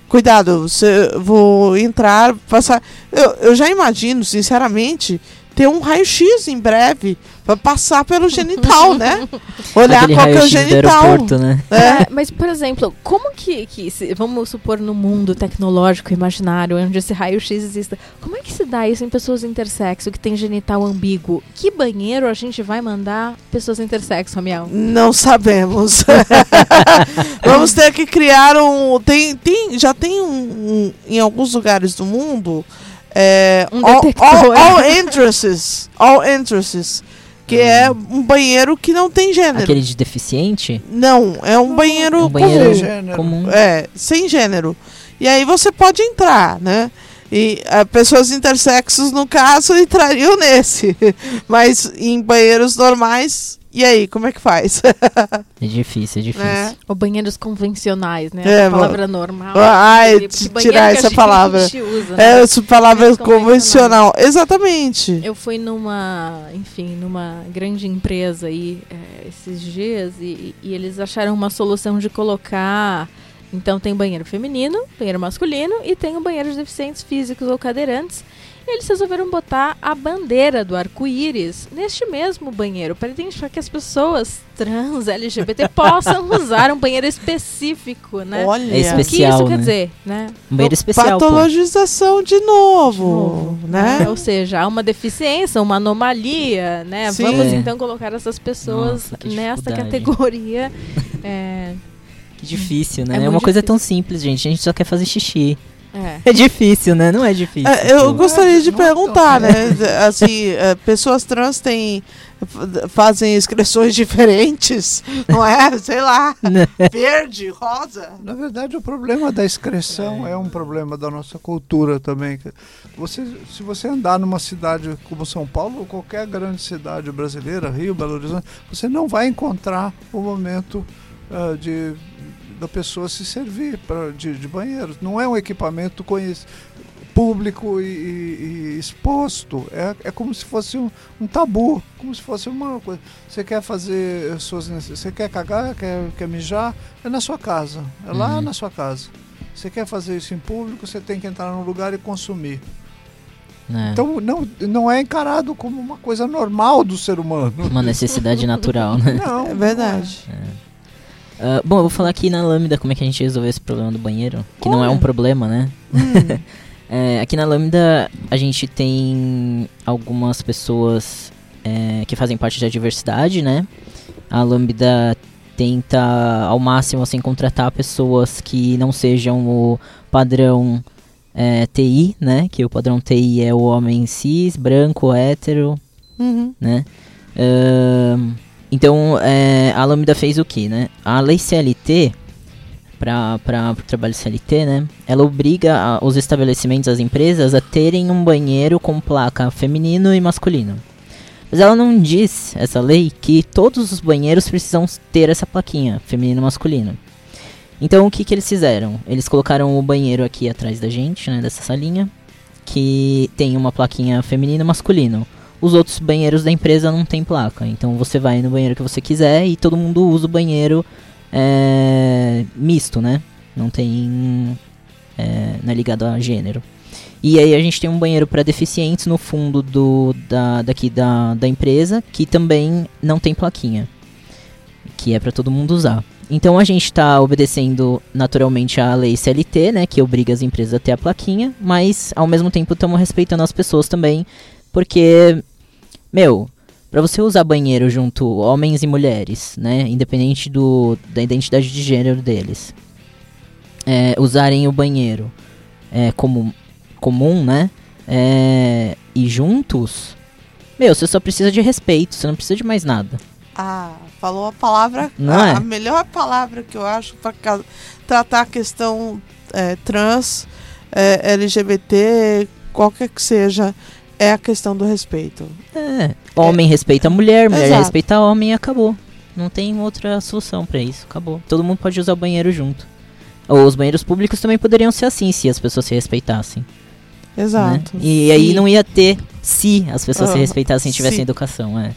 cuidado, você vou entrar, passar. Eu, eu já imagino, sinceramente, ter um raio-x em breve pra passar pelo genital, né? Olhar Aquele qual que é o genital. né? É, É, mas, por exemplo, como que, que se- vamos supor no mundo tecnológico imaginário, onde esse raio-x exista, como é que se dá isso em pessoas intersexo que tem genital ambíguo? Que banheiro a gente vai mandar pessoas intersexo, Amiel? não sabemos. Vamos ter que criar um. Tem, tem, já tem um, um- em alguns lugares do mundo. É, Um all, detector. all, all entrances. All entrances. Que é um banheiro que não tem gênero. Aquele de deficiente? Não, é um banheiro, um banheiro comum. Gênero. comum. É, sem gênero. E aí você pode entrar, né? E ah, pessoas intersexos, no caso, entrariam nesse. Mas em banheiros normais, e aí, como é que faz? É difícil, é difícil. É. Ou banheiros convencionais, né? É, a palavra normal. Ai, banheiro tirar que a essa gente palavra. usa, né? É, essa palavra convencional. Exatamente. Eu fui numa, enfim, numa grande empresa aí é, esses dias e, e eles acharam uma solução de colocar. Então tem banheiro feminino, banheiro masculino e tem o banheiro de deficientes físicos ou cadeirantes. E eles resolveram botar a bandeira do arco-íris neste mesmo banheiro para identificar que as pessoas trans LGBT possam usar um banheiro específico, né? Olha, É o que especial, isso né? quer dizer, né? Um banheiro especial, pô. patologização de novo, novo, né? Ou seja, há uma deficiência, uma anomalia, né? Sim. Vamos É. então colocar essas pessoas Nossa, nessa categoria. É, Que difícil, né? É É, uma coisa difícil. tão simples, gente. A gente só quer fazer xixi. É. É difícil, né? Não é difícil. É, eu gostaria de é perguntar, né? Assim, é, pessoas trans têm fazem inscrições diferentes, não é? Sei lá, verde, rosa. Na verdade, o problema da excreção é um problema da nossa cultura também. Você, se você andar numa cidade como São Paulo ou qualquer grande cidade brasileira, Rio, Belo Horizonte, você não vai encontrar o momento ah, de da pessoa se servir pra, de, de banheiro. Não é um equipamento público e, e- e exposto. É, é como se fosse um, um tabu, como se fosse uma coisa. Você quer fazer suas necessidades, você quer cagar, quer, quer mijar, é na sua casa, é lá Uhum. na sua casa. Você quer fazer isso em público, você tem que entrar num lugar e consumir. É, Então não, não é encarado como uma coisa normal do ser humano. uma necessidade natural, né? Não, É verdade. Ah, bom, eu vou falar aqui na Lambda como é que a gente resolveu esse problema do banheiro. Que não é um problema, né? Hum, É, aqui na Lambda a gente tem algumas pessoas é, que fazem parte da diversidade, né? A Lambda tenta ao máximo assim contratar pessoas que não sejam o padrão é, TI, né? Que o padrão TI é o homem cis, branco, hétero, uhum. né? Ahn, então, é, a Lambda fez o que, né? A lei CLT, para o trabalho CLT, né? Ela obriga a- os estabelecimentos, as empresas, a terem um banheiro com placa feminino e masculino. Mas ela não diz, essa lei, que todos os banheiros precisam ter essa plaquinha, feminino e masculino. Então, o que, que eles fizeram? Eles colocaram o banheiro aqui atrás da gente, né? Dessa salinha, que tem uma plaquinha feminino e masculino. Os outros banheiros da empresa não tem placa. Então você vai no banheiro que você quiser e todo mundo usa o banheiro é, misto, né? Não tem. É, não é ligado a gênero. E aí a gente tem um banheiro para deficientes no fundo do, da, daqui da, da empresa que também não tem plaquinha. Que é para todo mundo usar. Então a gente está obedecendo naturalmente a lei CLT, né? Que obriga as empresas a ter a plaquinha, mas ao mesmo tempo estamos respeitando as pessoas também porque, meu, pra você usar banheiro junto homens e mulheres, né? Independente do, da identidade de gênero deles, é, usarem o banheiro é, como comum, né? É, e juntos, meu, você só precisa de respeito, você não precisa de mais nada. Ah, falou a palavra, a, é? a melhor palavra que eu acho para tratar a questão é, trans, é, LGBT, qualquer que seja, é a questão do respeito. É, homem respeita a mulher, mulher Exato. respeita homem e acabou. Não tem outra solução pra isso, acabou. Todo mundo pode usar o banheiro junto. Ou os banheiros públicos também poderiam ser assim, se as pessoas se respeitassem. né? Exato. E aí não ia ter se as pessoas se respeitassem e tivessem sim. educação, é.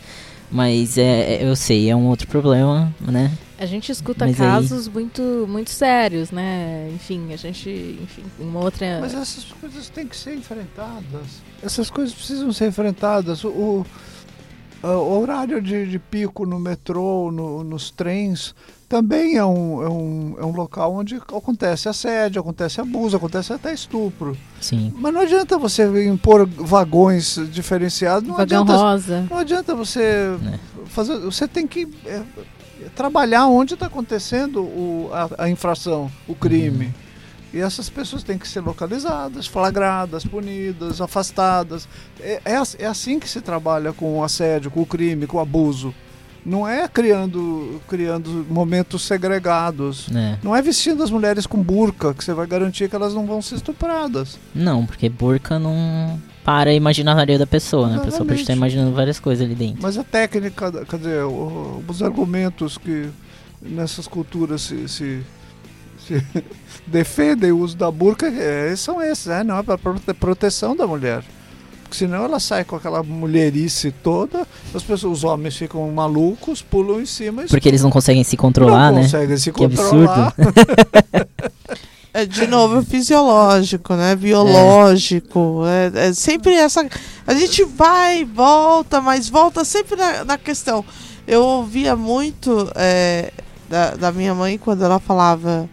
Mas é, é- eu sei, é um outro problema, né? A gente escuta Mas aí- casos muito, muito sérios, né? Enfim, a gente, enfim, uma outra. Mas essas coisas têm que ser enfrentadas. Essas coisas precisam ser enfrentadas. O, o- o horário de, de pico no metrô, no- nos trens, também é um, é, um, é um local onde acontece assédio, acontece abuso, acontece até estupro. Sim. Mas não adianta você impor vagões diferenciados. Não Vagão adianta, rosa. não adianta você É. fazer. Você tem que é, trabalhar onde está acontecendo o, a, a infração, o crime. E essas pessoas têm que ser localizadas, flagradas, punidas, afastadas. É, é, é assim que se trabalha com o assédio, com o crime, com o abuso. Não é criando, criando momentos segregados. né? Não é vestindo as mulheres com burca que você vai garantir que elas não vão ser estupradas. Não, porque burca não para a imaginaria da pessoa, né? A pessoa pode estar imaginando várias coisas ali dentro. Mas a técnica, quer dizer, os argumentos que nessas culturas se, se, se defendem o uso da burca é, são esses, né? não é para proteção da mulher. Porque senão ela sai com aquela mulherice toda, as pessoas, os homens ficam malucos, pulam em cima e Porque eles não conseguem se controlar, não né? conseguem se Que controlar. É, de novo, é fisiológico, né? Biológico. É, é sempre essa. A gente vai, volta, mas volta sempre na, na questão. Eu ouvia muito é, da, da minha mãe quando ela falava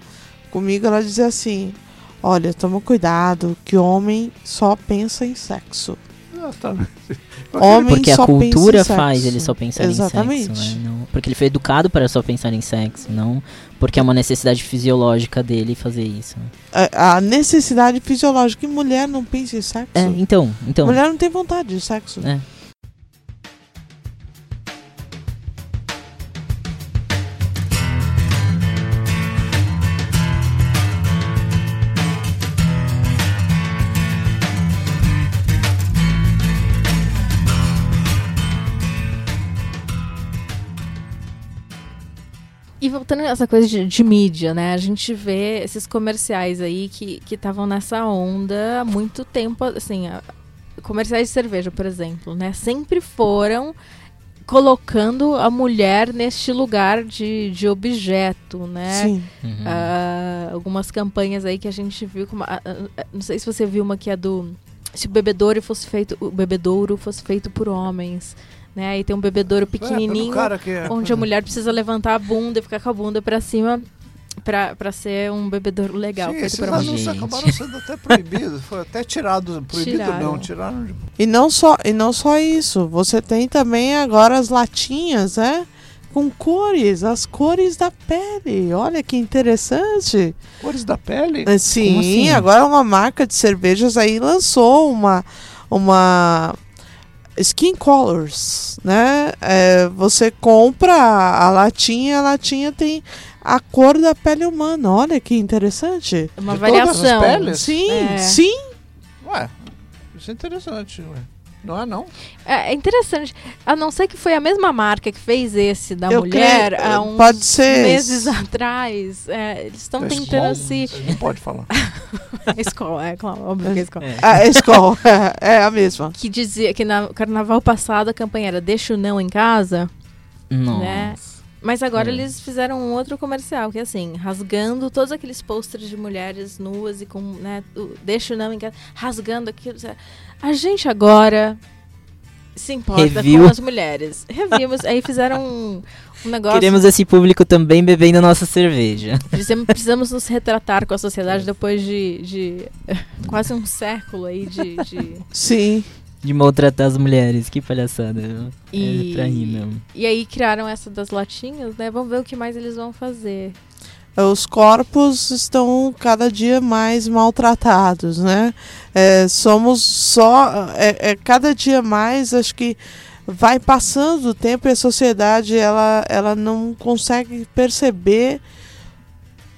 comigo, ela dizia assim: Olha, toma cuidado, que homem só pensa em sexo. Exatamente. Homem Porque a cultura faz ele só pensar Exatamente. em sexo, né? Não- porque ele foi educado para só pensar em sexo, não porque é uma necessidade fisiológica dele fazer isso. A, a necessidade fisiológica e mulher não pensa em sexo. É, então, então. Mulher não tem vontade de sexo. É. E voltando nessa coisa de, de mídia, né? A gente vê esses comerciais aí que estavam nessa onda há muito tempo, assim, a- comerciais de cerveja, por exemplo, né? Sempre foram colocando a mulher neste lugar de, de objeto, né? Sim. Uhum. Ah, algumas campanhas aí que a gente viu, como, não sei se você viu uma que é do se o bebedouro fosse feito, o bebedouro fosse feito por homens, né? Aí tem um bebedouro pequenininho É, cara que é- onde a mulher precisa levantar a bunda e ficar com a bunda pra cima pra, pra ser um bebedouro legal. Sim, esses anúncios Gente. acabaram sendo até proibidos. Foi até tirado. Proibido Tiraram. não, tiraram de. E não só e não só isso. Você tem também agora as latinhas, né? Com cores, as cores da pele. Olha que interessante. Cores da pele? É, Sim, assim? agora uma marca de cervejas aí lançou uma uma Skin Colors, né? É, você compra a latinha, a latinha tem a cor da pele humana. Olha que interessante. Uma De todas as variação. peles? Sim, É. sim. Ué, isso é interessante, ué. Não é não? É, é interessante. A não ser que foi a mesma marca que fez esse da Eu mulher creio- há uns pode ser. meses atrás. É, eles estão É tentando escola, se. Não pode falar. escola, é claro, óbvio que é escola. É. A escola é, é a mesma. Que dizia que no carnaval passado a campanha era Deixa o não em casa. Nossa. né? Mas agora É. eles fizeram um outro comercial, que é assim, rasgando todos aqueles posters de mulheres nuas e com, né, o- deixa o não em casa, rasgando aquilo. sabe? A gente agora se importa Review. com as mulheres. Revimos, aí fizeram um, um negócio. Queremos esse público também bebendo nossa cerveja. Precisamos, precisamos nos retratar com a sociedade depois de, de quase um século aí de. de- Sim. De maltratar as mulheres, que palhaçada. E- É pra rir mesmo. E aí criaram essa das latinhas, né? Vamos ver o que mais eles vão fazer. Os corpos estão cada dia mais maltratados, né? É, somos só. É, é cada dia mais, acho que vai passando o tempo e a sociedade ela, ela não consegue perceber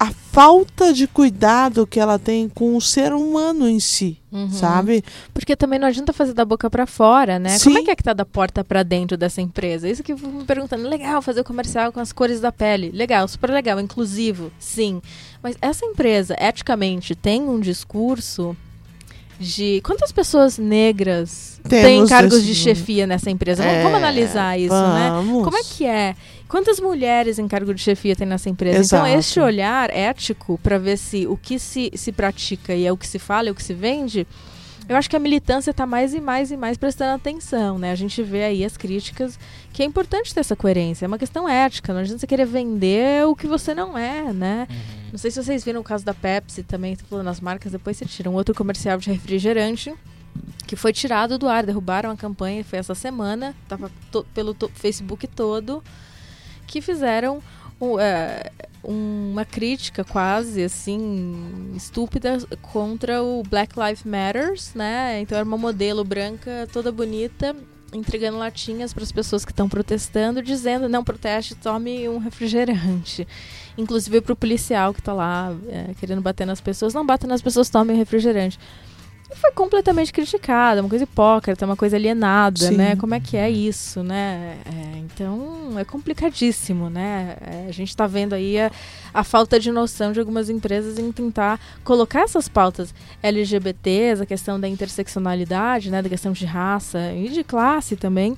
a falta de cuidado que ela tem com o ser humano em si, Uhum. sabe? Porque também não adianta fazer da boca pra fora, né? Sim. Como é que é que tá da porta pra dentro dessa empresa? Isso que eu me perguntando. Legal fazer o comercial com as cores da pele. Legal, super legal, inclusivo, sim. Mas essa empresa, eticamente, tem um discurso de quantas pessoas negras têm Temos cargos esse- de chefia nessa empresa? Vamos, É, vamos analisar isso, né? vamos. Como é que é? Quantas mulheres em cargo de chefia tem nessa empresa? Exato. Então, este olhar ético para ver se o que se, se pratica e é o que se fala, é o que se vende, eu acho que a militância está mais e mais e mais prestando atenção, né? A gente vê aí as críticas que é importante ter essa coerência, é uma questão ética, não adianta você querer vender o que você não é, né? Não sei se vocês viram o caso da Pepsi também, tô falando as marcas, depois você tira um outro comercial de refrigerante que foi tirado do ar, derrubaram a campanha, foi essa semana, tava pelo Facebook todo, que fizeram é, uma crítica quase assim estúpida contra o Black Lives Matters, né? Então era uma modelo branca toda bonita entregando latinhas para as pessoas que estão protestando, dizendo não proteste, tome um refrigerante. Inclusive para o policial que está lá é, querendo bater nas pessoas, não bata nas pessoas, tome um refrigerante. E foi completamente criticada, uma coisa hipócrita, uma coisa alienada, Sim. né? Como é que é isso, né? É, então é complicadíssimo, né? É, a gente está vendo aí a, a falta de noção de algumas empresas em tentar colocar essas pautas LGBTs, a questão da interseccionalidade, né? Da questão de raça e de classe também.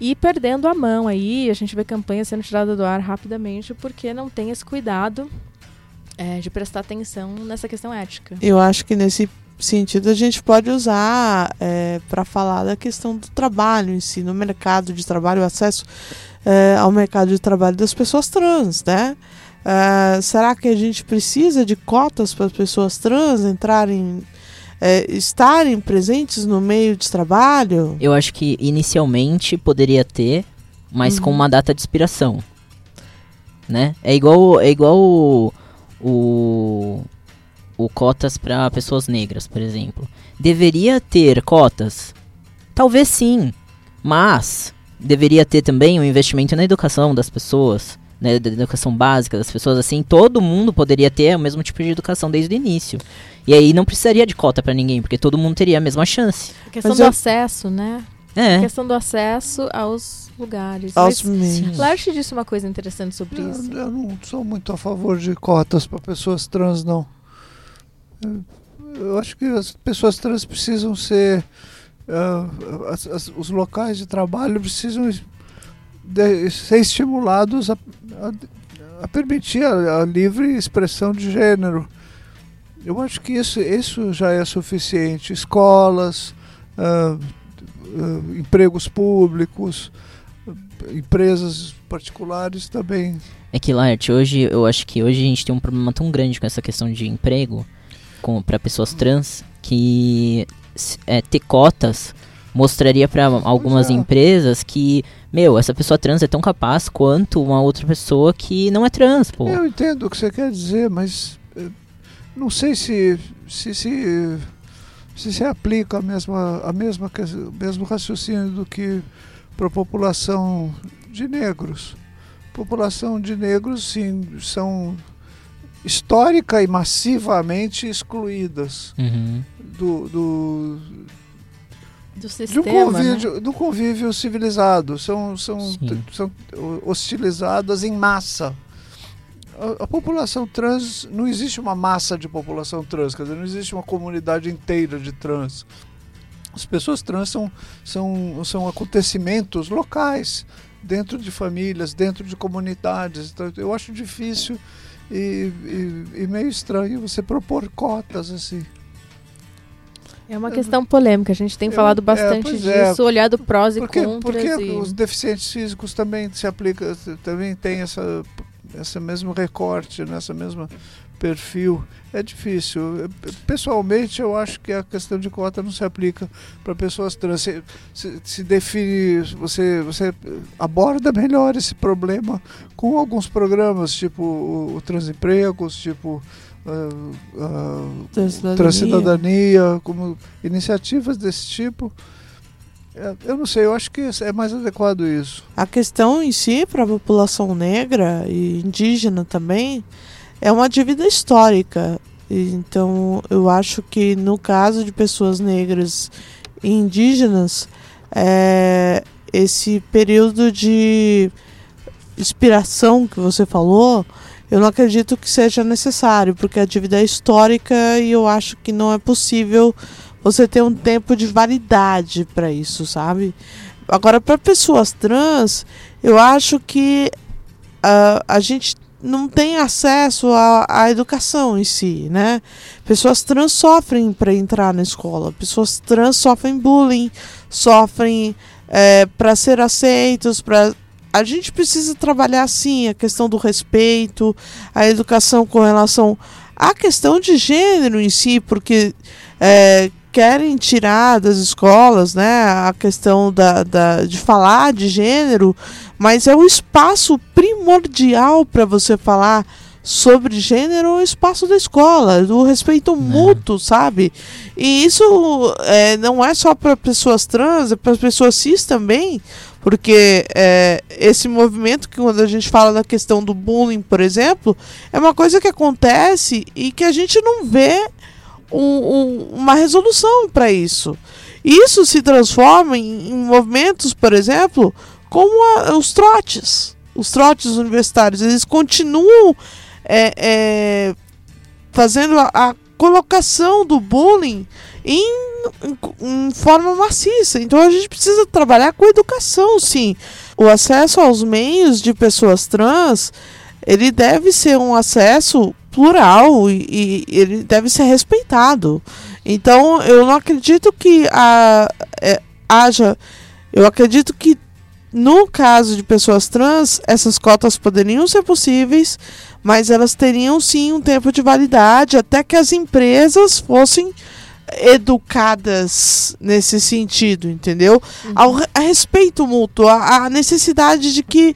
E perdendo a mão aí, a gente vê campanha sendo tirada do ar rapidamente porque não tem esse cuidado é, de prestar atenção nessa questão ética. Eu acho que nesse sentido a gente pode usar para falar da questão do trabalho em si, no mercado de trabalho, o acesso é, ao mercado de trabalho das pessoas trans, né? É, será que a gente precisa de cotas para as pessoas trans entrarem é, estarem presentes no meio de trabalho? Eu acho que inicialmente poderia ter, mas com Uhum. uma data de expiração. Né? É igual, é igual o, o, o cotas para pessoas negras, por exemplo. Deveria ter cotas? Talvez sim, mas deveria ter também um investimento na educação das pessoas, né, da educação básica das pessoas, assim, todo mundo poderia ter o mesmo tipo de educação desde o início. E aí não precisaria de cota pra ninguém, porque todo mundo teria a mesma chance. A questão Mas do eu- acesso, né? A É. questão do acesso aos lugares. Aos meios. Larte disse uma coisa interessante sobre Eu, isso. eu não sou muito a favor de cotas para pessoas trans, não. Eu, acho que as pessoas trans precisam ser. ah, as- as- os locais de trabalho precisam de- ser estimulados a, a- a permitir a, a livre expressão de gênero. Eu acho que isso, isso já é suficiente. Escolas, ah, ah, empregos públicos, empresas particulares também É que, Lart, hoje eu acho que hoje a gente tem um problema tão grande com essa questão de emprego para pessoas trans que é, ter cotas mostraria para algumas é. empresas que, meu, essa pessoa trans é tão capaz quanto uma outra pessoa que não é trans, pô. Eu entendo o que você quer dizer, mas eh, não sei se se, se, se, se aplica a mesma, a mesma, mesmo raciocínio do que para a população de negros. População de negros, sim, são histórica e massivamente excluídas Uhum. do, do, Do sistema, né? convívio, do convívio civilizado. São, são, são hostilizadas em massa. A, a população trans, não existe uma massa de população trans, quer dizer, não existe uma comunidade inteira de trans. As pessoas trans são, são, são acontecimentos locais, dentro de famílias, dentro de comunidades. Então, eu acho difícil e, e- e meio estranho você propor cotas assim. É uma questão polêmica. A gente tem falado é, bastante é. disso, olhado prós e Porque, contras. porque e... os deficientes físicos também se aplica, também tem essa, esse mesmo recorte, nessa mesma perfil. É difícil. Pessoalmente, eu acho que a questão de cota não se aplica para pessoas trans. Se, se, se define, você, você aborda melhor esse problema com alguns programas, tipo o, o Transempregos, tipo ah, ah, Transcidadania. Transcidadania, como iniciativas desse tipo. É, Eu não sei, eu acho que é mais adequado isso. A questão em si, para a população negra e indígena também, é uma dívida histórica. Então, eu acho que no caso de pessoas negras e indígenas, é, esse período de inspiração que você falou, eu não acredito que seja necessário, porque a dívida é histórica e eu acho que não é possível você ter um tempo de validade para isso, sabe? Agora, para pessoas trans, eu acho que ah, a gente não tem acesso à, à educação em si, né? Pessoas trans sofrem para entrar na escola, pessoas trans sofrem bullying, sofrem para ser aceitos, para a gente precisa trabalhar sim a questão do respeito, a educação com relação à questão de gênero em si, porque é, querem tirar das escolas né, a questão da, da, de falar de gênero, mas é o espaço primordial para você falar sobre gênero, é o espaço da escola, do respeito mútuo, sabe? E isso é, não é só para pessoas trans, é para pessoas cis também, porque é, esse movimento que quando a gente fala da questão do bullying, por exemplo, é uma coisa que acontece e que a gente não vê um- um- uma resolução para isso. Isso se transforma em, em movimentos, por exemplo, como a- os trotes. Os trotes universitários, eles continuam é, é, fazendo a, a colocação do bullying em, em, em forma maciça. Então a gente precisa trabalhar com educação, sim. O acesso aos meios de pessoas trans, ele deve ser um acesso plural e, e ele deve ser respeitado. Então eu não acredito que a, é, haja. Eu acredito que no caso de pessoas trans, essas cotas poderiam ser possíveis, mas elas teriam sim um tempo de validade até que as empresas fossem educadas nesse sentido, entendeu? Ao, a respeito mútuo, a, a necessidade de que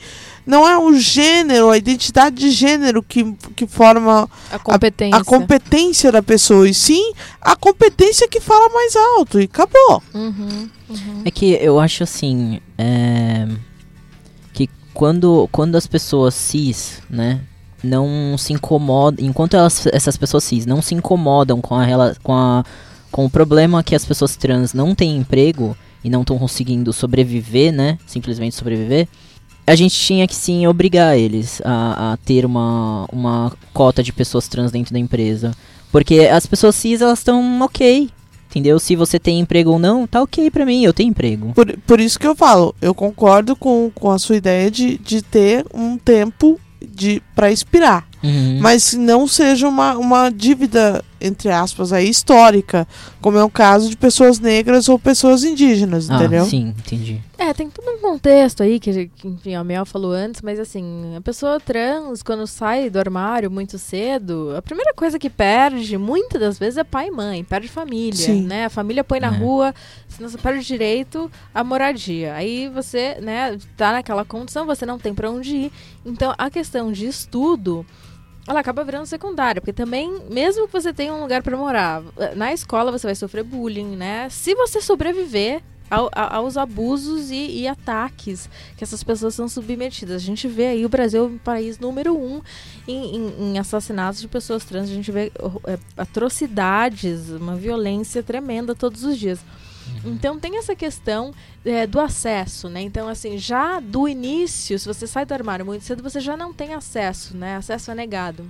não é o gênero, a identidade de gênero que, que forma A competência. a competência da pessoa, e sim a competência que fala mais alto, e acabou. Uhum, uhum. É que eu acho assim. é, que quando, quando as pessoas cis, né? Não se incomodam. Enquanto elas, essas pessoas cis não se incomodam com, a, com, a, com o problema que as pessoas trans não têm emprego e não estão conseguindo sobreviver, né? Simplesmente sobreviver. A gente tinha que sim obrigar eles a, a ter uma, uma cota de pessoas trans dentro da empresa. Porque as pessoas cis, elas estão ok. Entendeu? Se você tem emprego ou não, tá ok pra mim, eu tenho emprego. Por, por isso que eu falo, eu concordo com, com a sua ideia de, de ter um tempo de para expirar. Uhum. Mas não seja uma, uma dívida, entre aspas, aí, histórica, como é o caso de pessoas negras ou pessoas indígenas, ah, entendeu? sim, entendi. É, tem todo um contexto aí que, que, enfim, a Mel falou antes, mas assim, a pessoa trans, quando sai do armário muito cedo, a primeira coisa que perde, muitas das vezes, é pai e mãe, perde família, Sim. né? A família põe na É. rua, senão você perde direito à moradia. Aí você, né, tá naquela condição, você não tem pra onde ir. Então, a questão de estudo, ela acaba virando secundária, porque também, mesmo que você tenha um lugar pra morar, na escola você vai sofrer bullying, né? Se você sobreviver ao- aos abusos e, e ataques que essas pessoas são submetidas. A gente vê aí o Brasil um país número um em, em- em assassinatos de pessoas trans. A gente vê é, atrocidades, uma violência tremenda todos os dias. Então tem essa questão é, do acesso, né? Então, assim, já do início, se você sai do armário muito cedo, você já não tem acesso, né? Acesso é negado.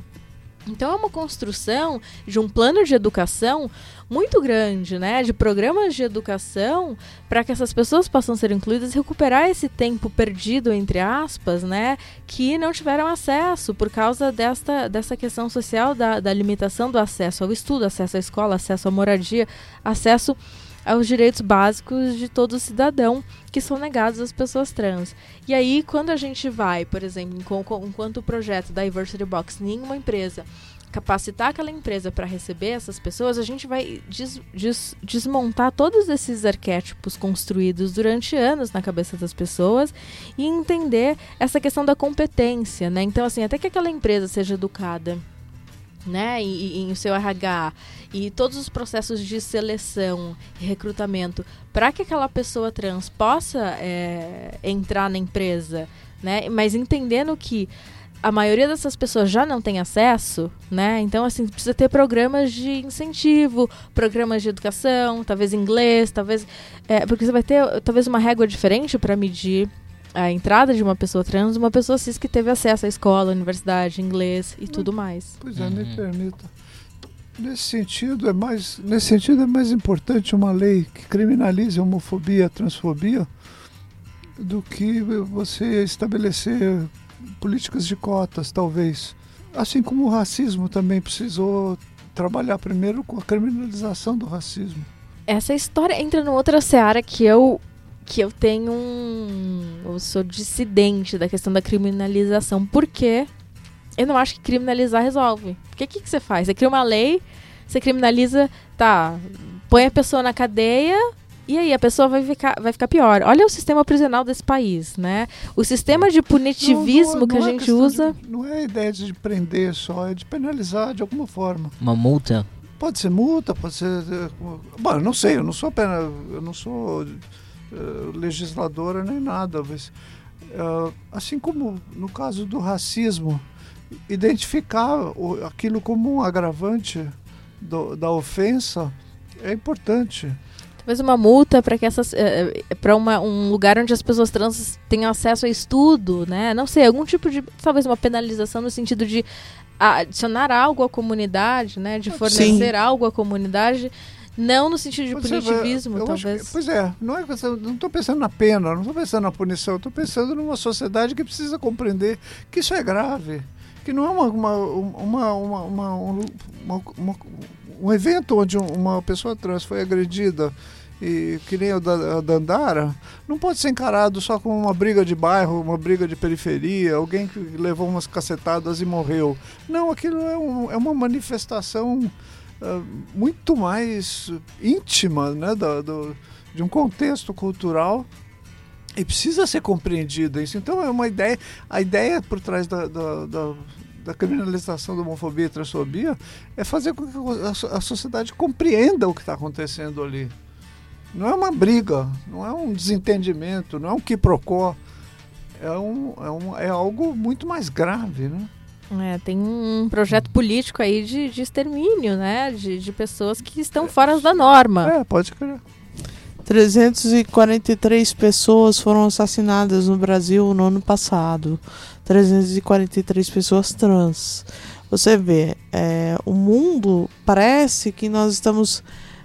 Então é uma construção de um plano de educação muito grande, né? De programas de educação para que essas pessoas possam ser incluídas e recuperar esse tempo perdido, entre aspas, né? Que não tiveram acesso por causa desta, dessa questão social da, da limitação do acesso ao estudo, acesso à escola, acesso à moradia, acesso aos direitos básicos de todo cidadão que são negados às pessoas trans. E aí, quando a gente vai, por exemplo, enquanto o projeto da Diversity Box em uma empresa capacitar aquela empresa para receber essas pessoas, a gente vai des- des- desmontar todos esses arquétipos construídos durante anos na cabeça das pessoas e entender essa questão da competência, né? Então, assim, até que aquela empresa seja educada né, e, e, e o seu RH e todos os processos de seleção e recrutamento para que aquela pessoa trans possa é, entrar na empresa, né, mas entendendo que a maioria dessas pessoas já não tem acesso, né? Então, assim, precisa ter programas de incentivo, programas de educação, talvez inglês, talvez. é, porque você vai ter talvez uma régua diferente para medir a entrada de uma pessoa trans, uma pessoa cis que teve acesso à escola, universidade, inglês e tudo mais. Pois é, me Uhum. permita. Nesse sentido, é mais, nesse sentido, é mais importante uma lei que criminalize a homofobia, a transfobia, do que você estabelecer políticas de cotas, talvez. Assim como o racismo também precisou trabalhar primeiro com a criminalização do racismo. Essa história entra numa outra seara que eu que eu tenho um eu sou dissidente da questão da criminalização, porque eu não acho que criminalizar resolve. Porque o que, que você faz? Você cria uma lei, você criminaliza, tá, põe a pessoa na cadeia, e aí a pessoa vai ficar, vai ficar pior. Olha o sistema prisional desse país, né? O sistema de punitivismo Não, não, que a não é gente usa. de- não é a ideia de prender só, é de penalizar de alguma forma. Uma multa? Pode ser multa, pode ser. eh, Bom, eu não sei, eu não sou pena, eu não sou eh, legisladora nem nada, mas eh, assim como no caso do racismo, identificar o- aquilo como um agravante do- da ofensa é importante. Talvez uma multa para que essas para um lugar onde as pessoas trans tenham acesso a estudo, né? Não sei, algum tipo de talvez uma penalização no sentido de adicionar algo à comunidade, né? De Sim. fornecer algo à comunidade, não no sentido de Você vai- punitivismo, eu acho que- talvez. pois é, não é não estou pensando na pena, não estou pensando na punição, estou pensando numa sociedade que precisa compreender que isso é grave, que não é uma, uma, uma, uma, um, evento onde um- uma pessoa trans foi agredida e que nem o da a Dandara, não pode ser encarado só como uma briga de bairro, uma briga de periferia, alguém que levou umas cacetadas e morreu. Não, aquilo é, um- é uma manifestação uh, muito mais íntima né, do, de um contexto cultural e precisa ser compreendida isso. Então é uma ideia, a ideia por trás da, da, da, da criminalização da homofobia e transfobia é fazer com que a, a sociedade compreenda o que está acontecendo ali. Não é uma briga, não é um desentendimento, não é um quiprocó. É, um, é, um, é algo muito mais grave, né? É, tem um projeto político aí de, de extermínio, né? De, de pessoas que estão fora da norma. É, pode crer. 343 pessoas foram assassinadas no Brasil no ano passado. 343 pessoas trans. Você vê, é, o mundo parece que nós estamos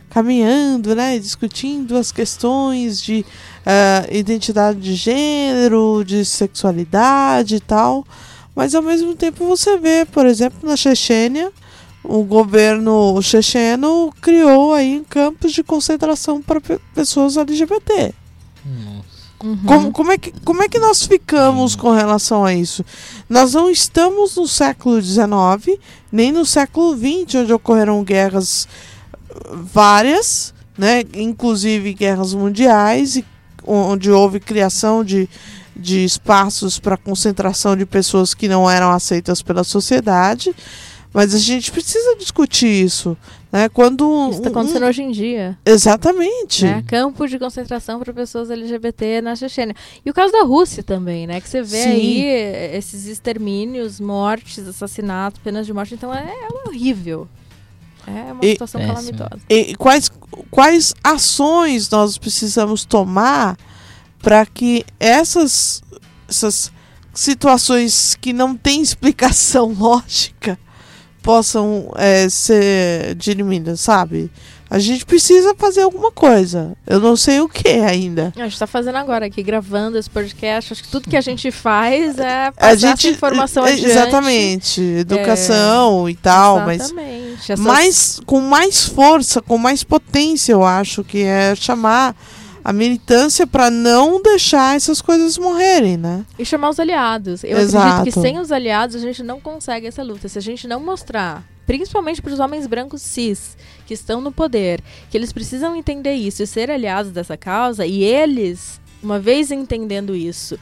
caminhando, né, discutindo as questões de uh, identidade de gênero, de sexualidade e tal, mas ao mesmo tempo você vê, por exemplo, na Chechênia, o governo checheno criou aí campos de concentração para pessoas LGBT. Uhum. Como, como, é que, como é que nós ficamos com relação a isso? Nós não estamos no século XIX, nem no século XX, onde ocorreram guerras várias, né, inclusive guerras mundiais, onde houve criação de, de espaços para concentração de pessoas que não eram aceitas pela sociedade. Mas a gente precisa discutir isso. Né? Quando isso está acontecendo um... hoje em dia. Exatamente. Né? Campos de concentração para pessoas LGBT na Chechênia. E o caso da Rússia também, né? Que você vê Sim. aí esses extermínios, mortes, assassinatos, penas de morte. Então é, é horrível. É uma e, situação é, calamitosa. E quais, quais ações nós precisamos tomar para que essas, essas situações que não têm explicação lógica possam é, ser dirimidas, sabe? A gente precisa fazer alguma coisa. Eu não sei o que ainda. A gente está fazendo agora aqui, gravando esse podcast. Acho que tudo que a gente faz é passar a gente, informação adiante. Exatamente. Educação é, e tal. Exatamente. Mas, Essas... mais, com mais força, com mais potência, eu acho, que é chamar a militância para não deixar essas coisas morrerem, né? E chamar os aliados. Eu Exato. acredito que sem os aliados a gente não consegue essa luta. Se a gente não mostrar principalmente para os homens brancos cis que estão no poder, que eles precisam entender isso e ser aliados dessa causa, e eles, uma vez entendendo isso,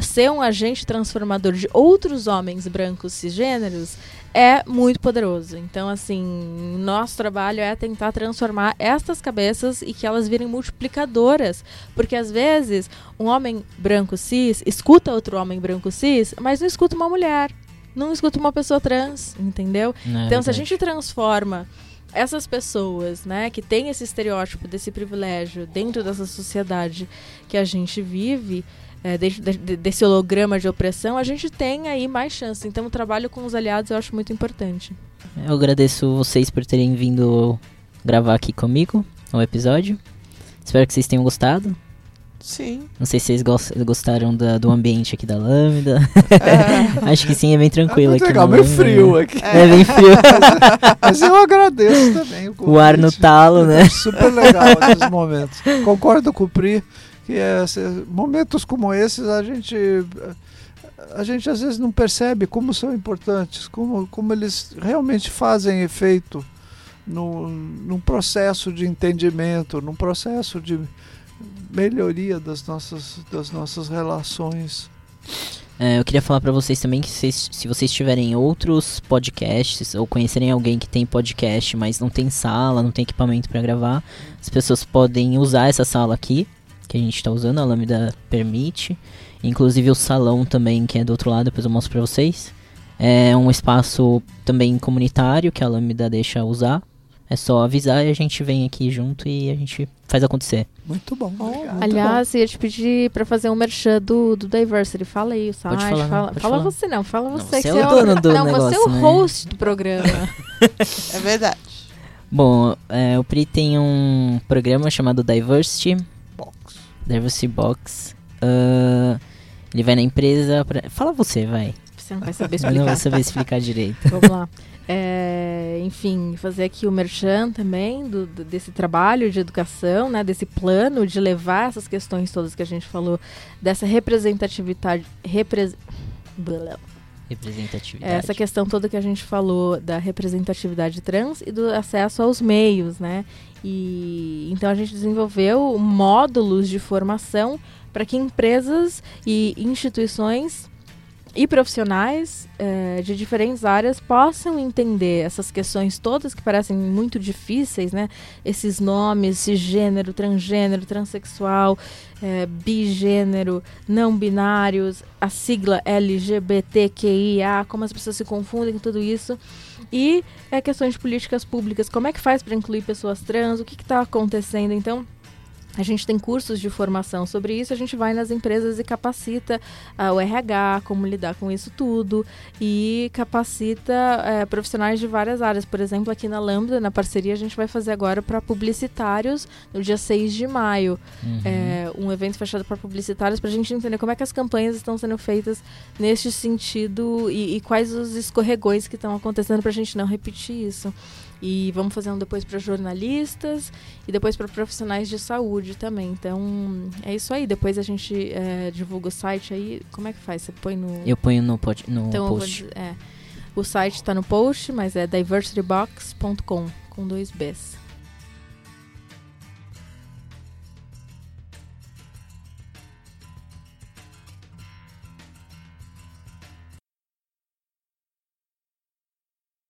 ser um agente transformador de outros homens brancos cisgêneros é muito poderoso. Então, assim, nosso trabalho é tentar transformar estas cabeças e que elas virem multiplicadoras. Porque às vezes um homem branco cis escuta outro homem branco cis, mas não escuta uma mulher não escuta uma pessoa trans, entendeu? Não, é então, é se a gente transforma essas pessoas, né, que tem esse estereótipo desse privilégio dentro dessa sociedade que a gente vive, é, de, de, desse holograma de opressão, a gente tem aí mais chance. Então, o trabalho com os aliados eu acho muito importante. Eu agradeço vocês por terem vindo gravar aqui comigo o episódio. Espero que vocês tenham gostado. Sim. Não sei se vocês gostaram da, do ambiente aqui da Lambda. É. Acho que sim, é bem tranquilo é aqui. Legal, meio frio aqui. É, bem frio. Mas eu agradeço também. O, o ar no talo, né? Super legal nesses momentos. Concordo com o Pri que é, momentos como esses a gente a gente às vezes não percebe como são importantes, como, como eles realmente fazem efeito no, num processo de entendimento, num processo de melhoria das nossas, das nossas relações. É, eu queria falar para vocês também que vocês, se vocês tiverem outros podcasts ou conhecerem alguém que tem podcast, mas não tem sala, não tem equipamento para gravar, as pessoas podem usar essa sala aqui, que a gente está usando, a Lambda permite. Inclusive o salão também, que é do outro lado, depois eu mostro para vocês. É um espaço também comunitário que a Lambda deixa usar. É só avisar e a gente vem aqui junto e a gente faz acontecer. Muito bom. Obrigado. Aliás, ia te pedir pra fazer um merchan do, do Diversity. Fala aí o site. Pode falar, fala, pode fala você não, fala você. Não, você é o dono do Não, negócio, você é o né? host do programa. é verdade. Bom, é, o Pri tem um programa chamado Diversity Box. Diversity Box. Uh, ele vai na empresa. Pra... Fala você, vai. Você não vai saber explicar. Eu não vai saber explicar direito. Vamos lá. É, enfim, fazer aqui o merchan também do, do, desse trabalho de educação, né, desse plano de levar essas questões todas que a gente falou, dessa representatividade, repre, Representatividade. essa questão toda que a gente falou da representatividade trans e do acesso aos meios, né? E então a gente desenvolveu módulos de formação para que empresas e instituições e profissionais eh, de diferentes áreas possam entender essas questões todas que parecem muito difíceis, né? Esses nomes, cisgênero, transgênero, transexual, eh, bigênero, não binários, a sigla LGBTQIA, como as pessoas se confundem com tudo isso. E é questões de políticas públicas, como é que faz para incluir pessoas trans, o que está acontecendo. Então, a gente tem cursos de formação sobre isso, a gente vai nas empresas e capacita uh, o RH, como lidar com isso tudo, e capacita uh, profissionais de várias áreas. Por exemplo, aqui na Lambda, na parceria, a gente vai fazer agora para publicitários no dia 6 de maio. Uhum. É, um evento fechado para publicitários para a gente entender como é que as campanhas estão sendo feitas neste sentido e, e quais os escorregões que estão acontecendo para a gente não repetir isso. E vamos fazer um depois para jornalistas e depois para profissionais de saúde também. Então, é isso aí. Depois a gente é, divulga o site aí. Como é que faz? Você põe no. Eu ponho no, pod, no então, vou post. dizer- é. O site está no post, mas é diversitybox.com, com dois Bs.